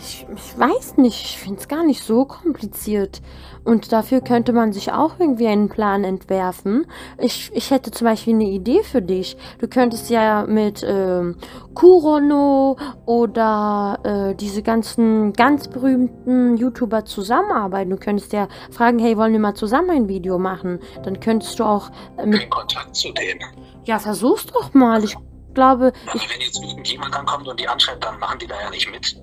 S1: Ich, ich weiß nicht, ich finde es gar nicht so kompliziert. Und dafür könnte man sich auch irgendwie einen Plan entwerfen. Ich, ich hätte zum Beispiel eine Idee für dich. Du könntest ja mit ähm, Kurono oder äh, diese ganzen ganz berühmten YouTuber zusammenarbeiten. Du könntest ja fragen, hey, wollen wir mal zusammen ein Video machen? Dann könntest du auch
S2: äh, mit... Kein Kontakt zu denen.
S1: Ja, versuch's doch mal. Ich glaube.
S2: Aber wenn jetzt irgendjemand dann kommt und die anschreibt, dann machen die da ja nicht mit.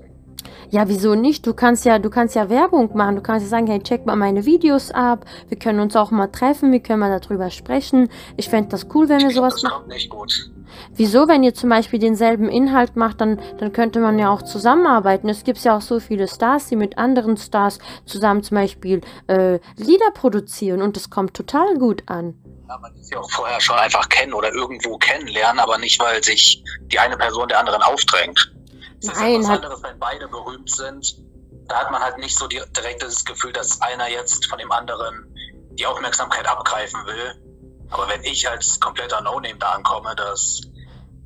S1: Ja, wieso nicht? Du kannst ja, du kannst ja Werbung machen. Du kannst ja sagen, hey, check mal meine Videos ab. Wir können uns auch mal treffen. Wir können mal darüber sprechen. Ich fände das cool, wenn ich wir glaub, sowas machen.
S2: nicht gut.
S1: Wieso, wenn ihr zum Beispiel denselben Inhalt macht, dann, dann könnte man ja auch zusammenarbeiten. Es gibt ja auch so viele Stars, die mit anderen Stars zusammen zum Beispiel äh, Lieder produzieren und das kommt total gut an.
S2: Ja, man ist ja auch vorher schon einfach kennen oder irgendwo kennenlernen, aber nicht, weil sich die eine Person der anderen aufdrängt. Es Nein, ist ja was anderes, wenn beide berühmt sind da hat man halt nicht so direkt das Gefühl, dass einer jetzt von dem anderen die Aufmerksamkeit abgreifen will. Aber wenn ich als kompletter No-Name da ankomme, das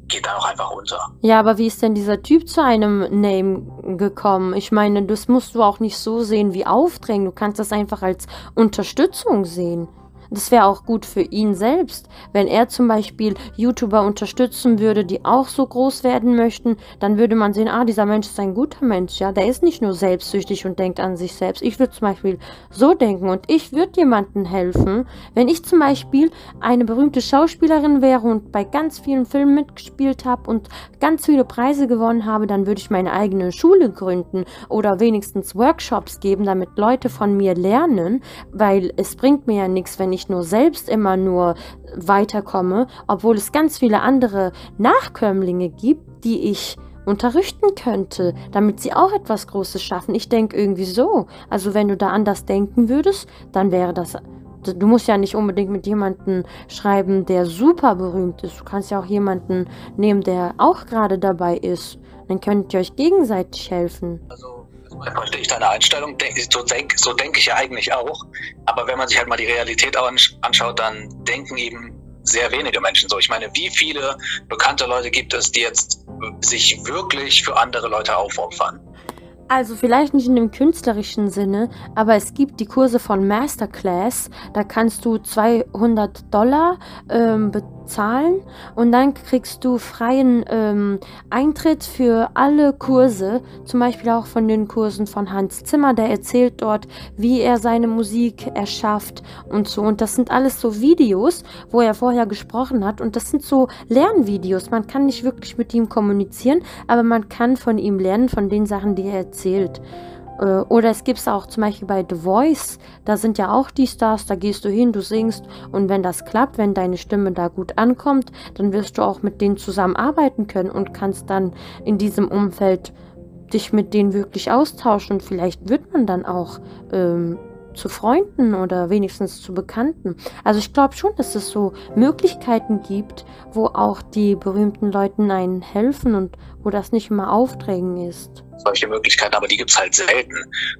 S2: geht dann auch einfach unter.
S1: Ja, aber wie ist denn dieser Typ zu einem Name gekommen? Ich meine, das musst du auch nicht so sehen wie Aufdrängen. Du kannst das einfach als Unterstützung sehen. Das wäre auch gut für ihn selbst, wenn er zum Beispiel YouTuber unterstützen würde, die auch so groß werden möchten, dann würde man sehen, ah, dieser Mensch ist ein guter Mensch, ja, der ist nicht nur selbstsüchtig und denkt an sich selbst. Ich würde zum Beispiel so denken und ich würde jemandem helfen, wenn ich zum Beispiel eine berühmte Schauspielerin wäre und bei ganz vielen Filmen mitgespielt habe und ganz viele Preise gewonnen habe, dann würde ich meine eigene Schule gründen oder wenigstens Workshops geben, damit Leute von mir lernen, weil es bringt mir ja nichts, wenn ich nicht nur selbst immer nur weiterkomme, obwohl es ganz viele andere Nachkömmlinge gibt, die ich unterrichten könnte, damit sie auch etwas Großes schaffen. Ich denke irgendwie so. Also wenn du da anders denken würdest, dann wäre das. Du musst ja nicht unbedingt mit jemandem schreiben, der super berühmt ist. Du kannst ja auch jemanden nehmen, der auch gerade dabei ist. Dann könnt ihr euch gegenseitig helfen.
S2: Also verstehe ich deine Einstellung. So denke so denk ich ja eigentlich auch. Aber wenn man sich halt mal die Realität anschaut, dann denken eben sehr wenige Menschen so. Ich meine, wie viele bekannte Leute gibt es, die jetzt sich wirklich für andere Leute aufopfern?
S1: Also vielleicht nicht in dem künstlerischen Sinne, aber es gibt die Kurse von Masterclass. Da kannst du 200 Dollar ähm, zahlen und dann kriegst du freien ähm, Eintritt für alle Kurse, zum Beispiel auch von den Kursen von Hans Zimmer, der erzählt dort, wie er seine Musik erschafft und so. Und das sind alles so Videos, wo er vorher gesprochen hat und das sind so Lernvideos. Man kann nicht wirklich mit ihm kommunizieren, aber man kann von ihm lernen, von den Sachen, die er erzählt. Äh, oder es gibt es auch zum Beispiel bei The Voice, da sind ja auch die Stars, da gehst du hin, du singst und wenn das klappt, wenn deine Stimme da gut ankommt, dann wirst du auch mit denen zusammenarbeiten können und kannst dann in diesem Umfeld dich mit denen wirklich austauschen und vielleicht wird man dann auch ähm, zu Freunden oder wenigstens zu Bekannten. Also ich glaube schon, dass es so Möglichkeiten gibt, wo auch die berühmten Leuten einen helfen und wo das nicht immer Aufdrängen ist.
S2: Solche Möglichkeiten, aber die gibt es halt selten.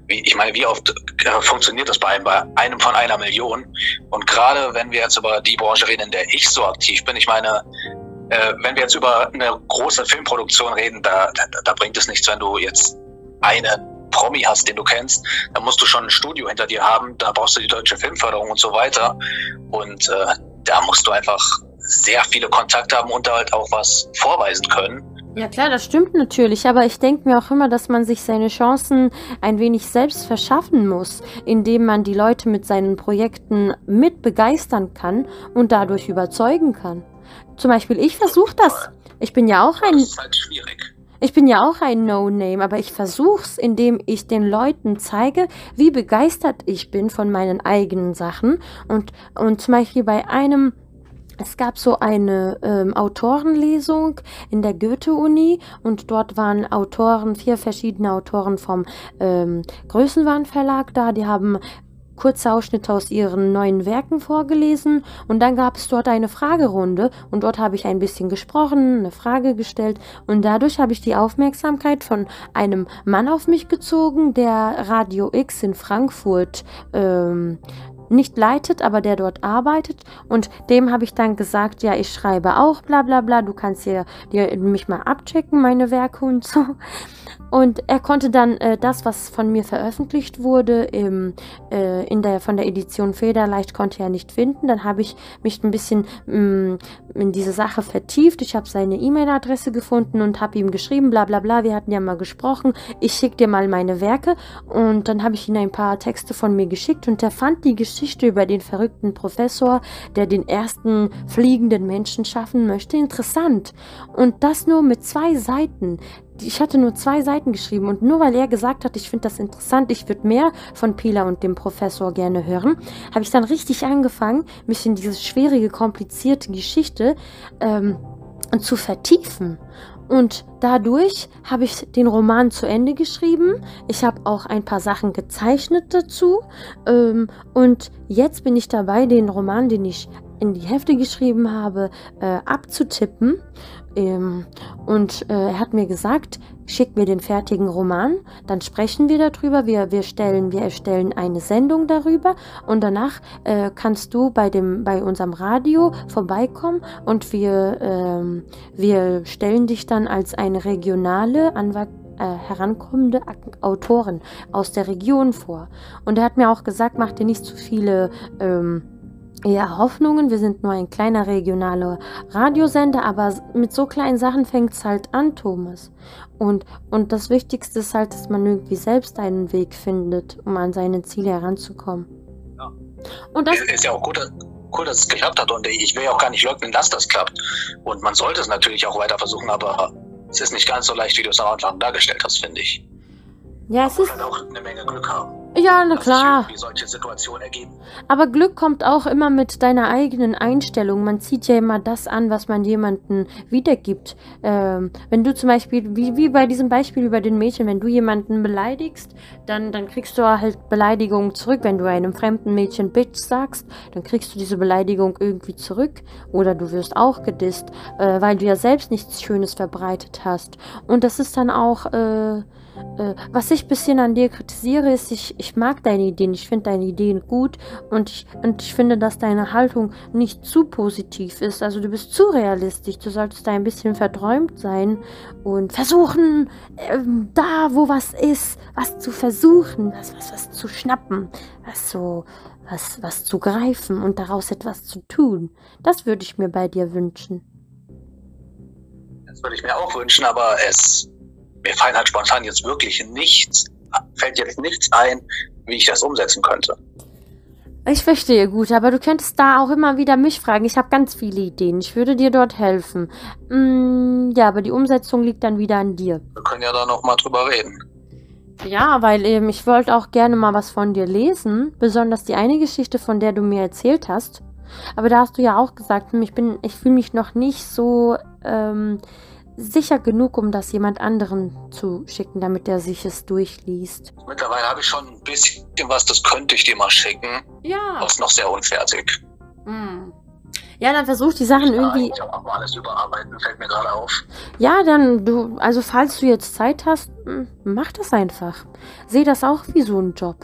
S2: Wie, ich meine, wie oft äh, funktioniert das bei einem, bei einem von einer Million? Und gerade wenn wir jetzt über die Branche reden, in der ich so aktiv bin, ich meine, äh, wenn wir jetzt über eine große Filmproduktion reden, da, da, da bringt es nichts, wenn du jetzt einen Promi hast, den du kennst, dann musst du schon ein Studio hinter dir haben, da brauchst du die deutsche Filmförderung und so weiter. Und äh, da musst du einfach sehr viele Kontakte haben und halt auch was vorweisen können.
S1: Ja klar, das stimmt natürlich, aber ich denke mir auch immer, dass man sich seine Chancen ein wenig selbst verschaffen muss, indem man die Leute mit seinen Projekten mit begeistern kann und dadurch überzeugen kann. Zum Beispiel, ich versuche das. Ich bin ja auch ein. Das ist halt schwierig. Ich bin ja auch ein No-Name, aber ich versuch's, indem ich den Leuten zeige, wie begeistert ich bin von meinen eigenen Sachen. Und, und zum Beispiel bei einem es gab so eine ähm, Autorenlesung in der Goethe-Uni und dort waren Autoren, vier verschiedene Autoren vom ähm, Größenwahn-Verlag da, die haben kurze Ausschnitte aus ihren neuen Werken vorgelesen und dann gab es dort eine Fragerunde und dort habe ich ein bisschen gesprochen, eine Frage gestellt und dadurch habe ich die Aufmerksamkeit von einem Mann auf mich gezogen, der Radio X in Frankfurt ähm, nicht leitet, aber der dort arbeitet. Und dem habe ich dann gesagt, ja, ich schreibe auch, bla bla bla, du kannst hier dir mich mal abchecken, meine Werke und so. Und er konnte dann äh, das, was von mir veröffentlicht wurde, im, äh, in der, von der Edition Federleicht, konnte er nicht finden. Dann habe ich mich ein bisschen mh, mm, in diese Sache vertieft. Ich habe seine E-Mail-Adresse gefunden und habe ihm geschrieben, bla bla bla, wir hatten ja mal gesprochen, ich schicke dir mal meine Werke. Und dann habe ich ihm ein paar Texte von mir geschickt und er fand die Geschichte über den verrückten Professor, der den ersten fliegenden Menschen schaffen möchte, interessant. Und das nur mit zwei Seiten ich hatte nur zwei Seiten geschrieben und nur weil er gesagt hat, ich finde das interessant, ich würde mehr von Pila und dem Professor gerne hören, habe ich dann richtig angefangen, mich in diese schwierige, komplizierte Geschichte ähm, zu vertiefen. Und dadurch habe ich den Roman zu Ende geschrieben. Ich habe auch ein paar Sachen gezeichnet dazu. Ähm, und jetzt bin ich dabei, den Roman, den ich in die Hefte geschrieben habe, äh, abzutippen. Ähm, und äh, er hat mir gesagt, schick mir den fertigen Roman, dann sprechen wir darüber, wir, wir, stellen, wir erstellen eine Sendung darüber und danach äh, kannst du bei, dem, bei unserem Radio vorbeikommen und wir, ähm, wir stellen dich dann als eine regionale Anwalt äh, herankommende Autoren aus der Region vor. Und er hat mir auch gesagt, mach dir nicht zu viele ähm, ja, Hoffnungen. Wir sind nur ein kleiner regionaler Radiosender, aber mit so kleinen Sachen fängt es halt an, Thomas. Und, und das Wichtigste ist halt, dass man irgendwie selbst einen Weg findet, um an seine Ziele heranzukommen.
S2: Ja. Und das ist ja auch gut, cool, dass es geklappt hat. Und ich will ja auch gar nicht leugnen, dass das klappt. Und man sollte es natürlich auch weiter versuchen, aber es ist nicht ganz so leicht, wie du es am Anfang dargestellt hast, finde ich.
S1: Ja, es ist.
S2: Man auch eine Menge Glück haben.
S1: Ja, na klar. Aber Glück kommt auch immer mit deiner eigenen Einstellung. Man zieht ja immer das an, was man jemanden wiedergibt. Ähm, wenn du zum Beispiel, wie, wie bei diesem Beispiel über den Mädchen, wenn du jemanden beleidigst, dann, dann kriegst du halt Beleidigungen zurück. Wenn du einem fremden Mädchen Bitch sagst, dann kriegst du diese Beleidigung irgendwie zurück. Oder du wirst auch gedisst, äh, weil du ja selbst nichts Schönes verbreitet hast. Und das ist dann auch. Äh, äh, was ich ein bisschen an dir kritisiere, ist, ich, ich mag deine Ideen, ich finde deine Ideen gut und ich, und ich finde, dass deine Haltung nicht zu positiv ist. Also du bist zu realistisch, du solltest da ein bisschen verträumt sein und versuchen, ähm, da wo was ist, was zu versuchen, was, was, was zu schnappen, was so, was, was zu greifen und daraus etwas zu tun. Das würde ich mir bei dir wünschen.
S2: Das würde ich mir auch wünschen, aber es mir fallen halt spontan jetzt wirklich nichts, fällt jetzt nichts ein, wie ich das umsetzen könnte.
S1: Ich verstehe gut, aber du könntest da auch immer wieder mich fragen. Ich habe ganz viele Ideen. Ich würde dir dort helfen. Mm, ja, aber die Umsetzung liegt dann wieder an dir.
S2: Wir können ja da nochmal drüber reden.
S1: Ja, weil eben ich wollte auch gerne mal was von dir lesen. Besonders die eine Geschichte, von der du mir erzählt hast. Aber da hast du ja auch gesagt, ich bin, ich fühle mich noch nicht so ähm, sicher genug, um das jemand anderen zu schicken, damit er sich es durchliest.
S2: Mittlerweile habe ich schon ein bisschen was, das könnte ich dir mal schicken.
S1: Ja.
S2: Das ist noch sehr unfertig.
S1: Hm. Ja, dann versuch die Sachen
S2: ich
S1: irgendwie.
S2: Ich auch alles überarbeiten, fällt mir gerade auf.
S1: Ja, dann du, also falls du jetzt Zeit hast, hm, mach das einfach. Seh das auch wie so ein Job,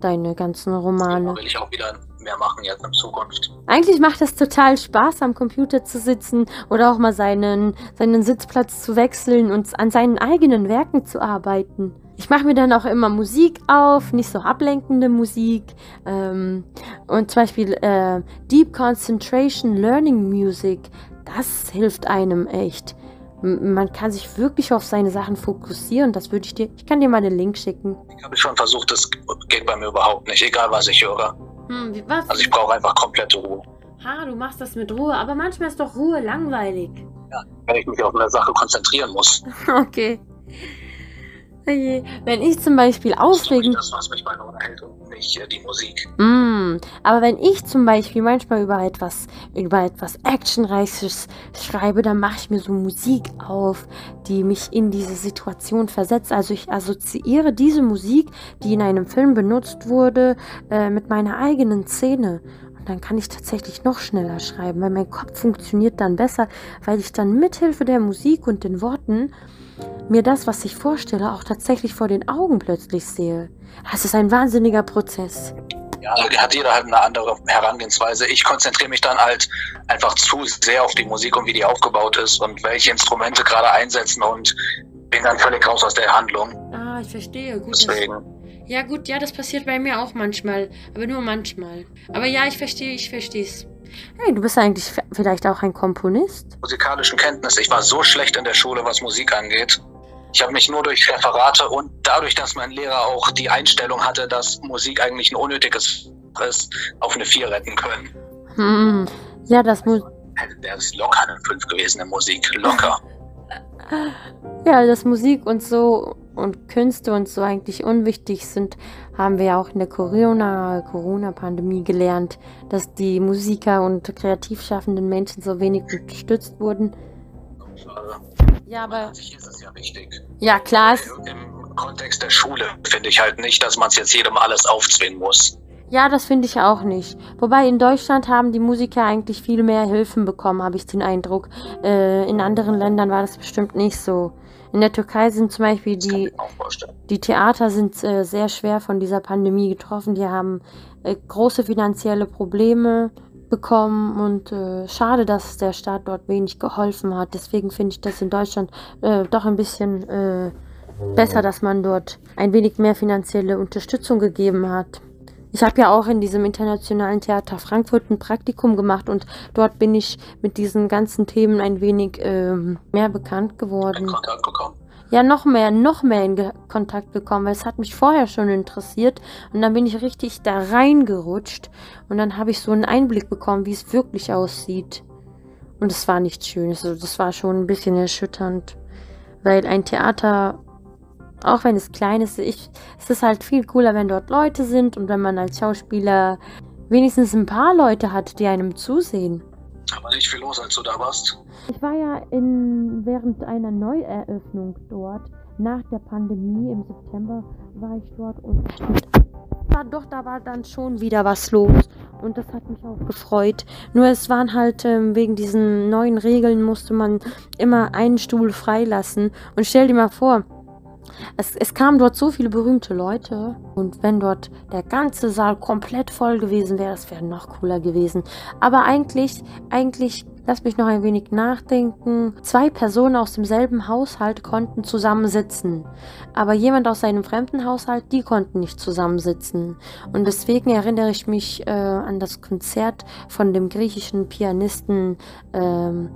S1: deine ganzen Romane.
S2: Ja, will ich auch wieder mehr machen jetzt in Zukunft.
S1: Eigentlich macht es total Spaß, am Computer zu sitzen oder auch mal seinen, seinen Sitzplatz zu wechseln und an seinen eigenen Werken zu arbeiten. Ich mache mir dann auch immer Musik auf, nicht so ablenkende Musik. Ähm, und zum Beispiel äh, Deep Concentration Learning Music, das hilft einem echt. Man kann sich wirklich auf seine Sachen fokussieren. Das würde ich dir. Ich kann dir mal den Link schicken.
S2: Ich habe schon versucht, das geht bei mir überhaupt nicht, egal was ich höre.
S1: Hm, wie, was?
S2: Also ich brauche einfach komplette Ruhe.
S1: Ha, du machst das mit Ruhe, aber manchmal ist doch Ruhe langweilig.
S2: Ja, wenn ich mich auf eine Sache konzentrieren muss. [laughs]
S1: okay. Wenn ich zum Beispiel aufregend.
S2: Das, was mich mir unterhält und nicht äh, die Musik.
S1: Mm, aber wenn ich zum Beispiel manchmal über etwas, über etwas Actionreiches schreibe, dann mache ich mir so Musik auf, die mich in diese Situation versetzt. Also ich assoziiere diese Musik, die in einem Film benutzt wurde, äh, mit meiner eigenen Szene. Und dann kann ich tatsächlich noch schneller schreiben, weil mein Kopf funktioniert dann besser, weil ich dann mithilfe der Musik und den Worten mir das, was ich vorstelle, auch tatsächlich vor den Augen plötzlich sehe. Das ist ein wahnsinniger Prozess.
S2: Ja, hat jeder halt eine andere Herangehensweise. Ich konzentriere mich dann halt einfach zu sehr auf die Musik und wie die aufgebaut ist und welche Instrumente gerade einsetzen und bin dann völlig raus aus der Handlung.
S1: Ah, ich verstehe. Gut,
S2: Deswegen.
S1: Das, ja, gut, ja, das passiert bei mir auch manchmal, aber nur manchmal. Aber ja, ich verstehe, ich verstehe es. Hey, du bist eigentlich vielleicht auch ein Komponist?
S2: Musikalischen Kenntnisse. Ich war so schlecht in der Schule, was Musik angeht. Ich habe mich nur durch Referate und dadurch, dass mein Lehrer auch die Einstellung hatte, dass Musik eigentlich ein unnötiges ist, auf eine 4 retten können.
S1: Hm, ja, das muss.
S2: Der ist locker eine 5 gewesen in Musik. Locker. [laughs]
S1: Ja, dass Musik und so und Künste und so eigentlich unwichtig sind, haben wir ja auch in der Corona-Pandemie gelernt, dass die Musiker und kreativ schaffenden Menschen so wenig unterstützt wurden. Ja, aber.
S2: Ist ja.
S1: Ja, klar.
S2: Im Kontext der Schule finde ich halt nicht, dass man es jetzt jedem alles aufzwingen muss.
S1: Ja, das finde ich auch nicht. Wobei in Deutschland haben die Musiker eigentlich viel mehr Hilfen bekommen, habe ich den Eindruck. Äh, in anderen Ländern war das bestimmt nicht so. In der Türkei sind zum Beispiel die, die Theater sind äh, sehr schwer von dieser Pandemie getroffen. Die haben äh, große finanzielle Probleme bekommen und äh, schade, dass der Staat dort wenig geholfen hat. Deswegen finde ich das in Deutschland äh, doch ein bisschen äh, besser, dass man dort ein wenig mehr finanzielle Unterstützung gegeben hat. Ich habe ja auch in diesem internationalen Theater Frankfurt ein Praktikum gemacht und dort bin ich mit diesen ganzen Themen ein wenig ähm, mehr bekannt geworden. In Kontakt bekommen. Ja, noch mehr, noch mehr in Ge Kontakt bekommen, weil es hat mich vorher schon interessiert und dann bin ich richtig da reingerutscht und dann habe ich so einen Einblick bekommen, wie es wirklich aussieht. Und es war nicht schön, also das war schon ein bisschen erschütternd, weil ein Theater auch wenn es klein ist, ich, es ist halt viel cooler, wenn dort Leute sind und wenn man als Schauspieler wenigstens ein paar Leute hat, die einem zusehen.
S2: Aber nicht viel los, als du da warst.
S1: Ich war ja in, während einer Neueröffnung dort. Nach der Pandemie im September war ich dort und war doch, da war dann schon wieder was los. Und das hat mich auch gefreut. Nur es waren halt, ähm, wegen diesen neuen Regeln musste man immer einen Stuhl freilassen. Und stell dir mal vor, es, es kamen dort so viele berühmte Leute und wenn dort der ganze Saal komplett voll gewesen wäre, das wäre noch cooler gewesen. Aber eigentlich, eigentlich, lass mich noch ein wenig nachdenken. Zwei Personen aus demselben Haushalt konnten zusammensitzen, aber jemand aus einem fremden Haushalt, die konnten nicht zusammensitzen. Und deswegen erinnere ich mich äh, an das Konzert von dem griechischen Pianisten ähm,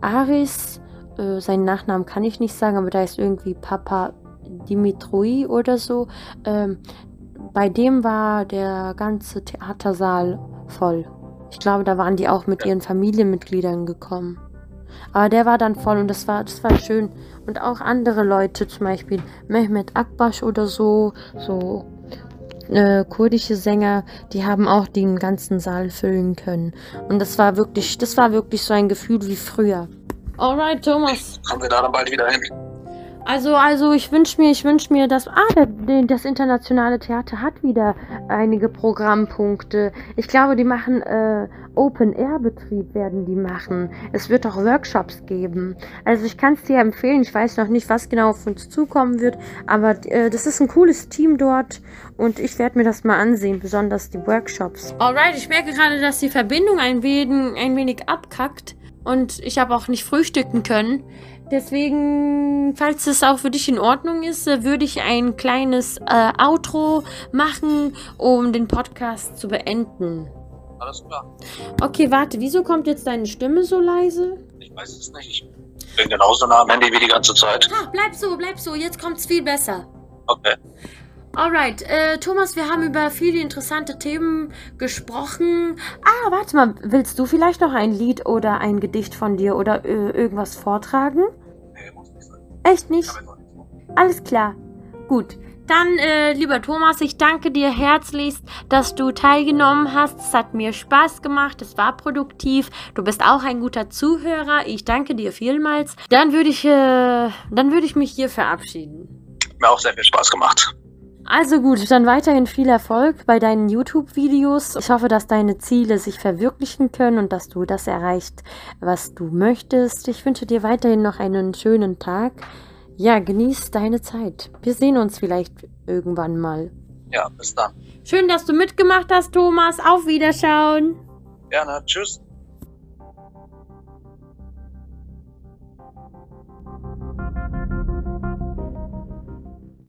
S1: Aris. Äh, seinen Nachnamen kann ich nicht sagen, aber da ist irgendwie Papa Dimitroi oder so. Ähm, bei dem war der ganze Theatersaal voll. Ich glaube, da waren die auch mit ihren Familienmitgliedern gekommen. Aber der war dann voll und das war, das war schön. Und auch andere Leute, zum Beispiel Mehmet Akbash oder so, so äh, kurdische Sänger, die haben auch den ganzen Saal füllen können. Und das war wirklich, das war wirklich so ein Gefühl wie früher. Alright, Thomas.
S2: Kommen wir da dann bald wieder hin?
S1: Also, also ich wünsche mir, ich wünsche mir, dass ah, der, das internationale Theater hat wieder einige Programmpunkte. Ich glaube, die machen äh, Open Air Betrieb werden die machen. Es wird auch Workshops geben. Also ich kann es dir empfehlen. Ich weiß noch nicht, was genau auf uns zukommen wird, aber äh, das ist ein cooles Team dort und ich werde mir das mal ansehen, besonders die Workshops. Alright, ich merke gerade, dass die Verbindung ein wenig, ein wenig abkackt und ich habe auch nicht frühstücken können. Deswegen, falls es auch für dich in Ordnung ist, äh, würde ich ein kleines äh, Outro machen, um den Podcast zu beenden.
S2: Alles klar.
S1: Okay, warte, wieso kommt jetzt deine Stimme so leise?
S2: Ich weiß es nicht. Ich bin genauso nah am Handy wie die ganze Zeit.
S1: Ah, bleib so, bleib so. Jetzt kommt es viel besser.
S2: Okay.
S1: Alright, äh, Thomas, wir haben über viele interessante Themen gesprochen. Ah, warte mal, willst du vielleicht noch ein Lied oder ein Gedicht von dir oder äh, irgendwas vortragen? Nee, muss nicht sein. Echt nicht? Alles klar. Gut. Dann, äh, lieber Thomas, ich danke dir herzlichst, dass du teilgenommen hast. Es hat mir Spaß gemacht, es war produktiv. Du bist auch ein guter Zuhörer. Ich danke dir vielmals. Dann würde ich, äh, dann würde ich mich hier verabschieden.
S2: Mir auch sehr viel Spaß gemacht.
S1: Also gut, dann weiterhin viel Erfolg bei deinen YouTube-Videos. Ich hoffe, dass deine Ziele sich verwirklichen können und dass du das erreicht, was du möchtest. Ich wünsche dir weiterhin noch einen schönen Tag. Ja, genieß deine Zeit. Wir sehen uns vielleicht irgendwann mal.
S2: Ja, bis dann.
S1: Schön, dass du mitgemacht hast, Thomas. Auf Wiederschauen.
S2: Gerne. Tschüss.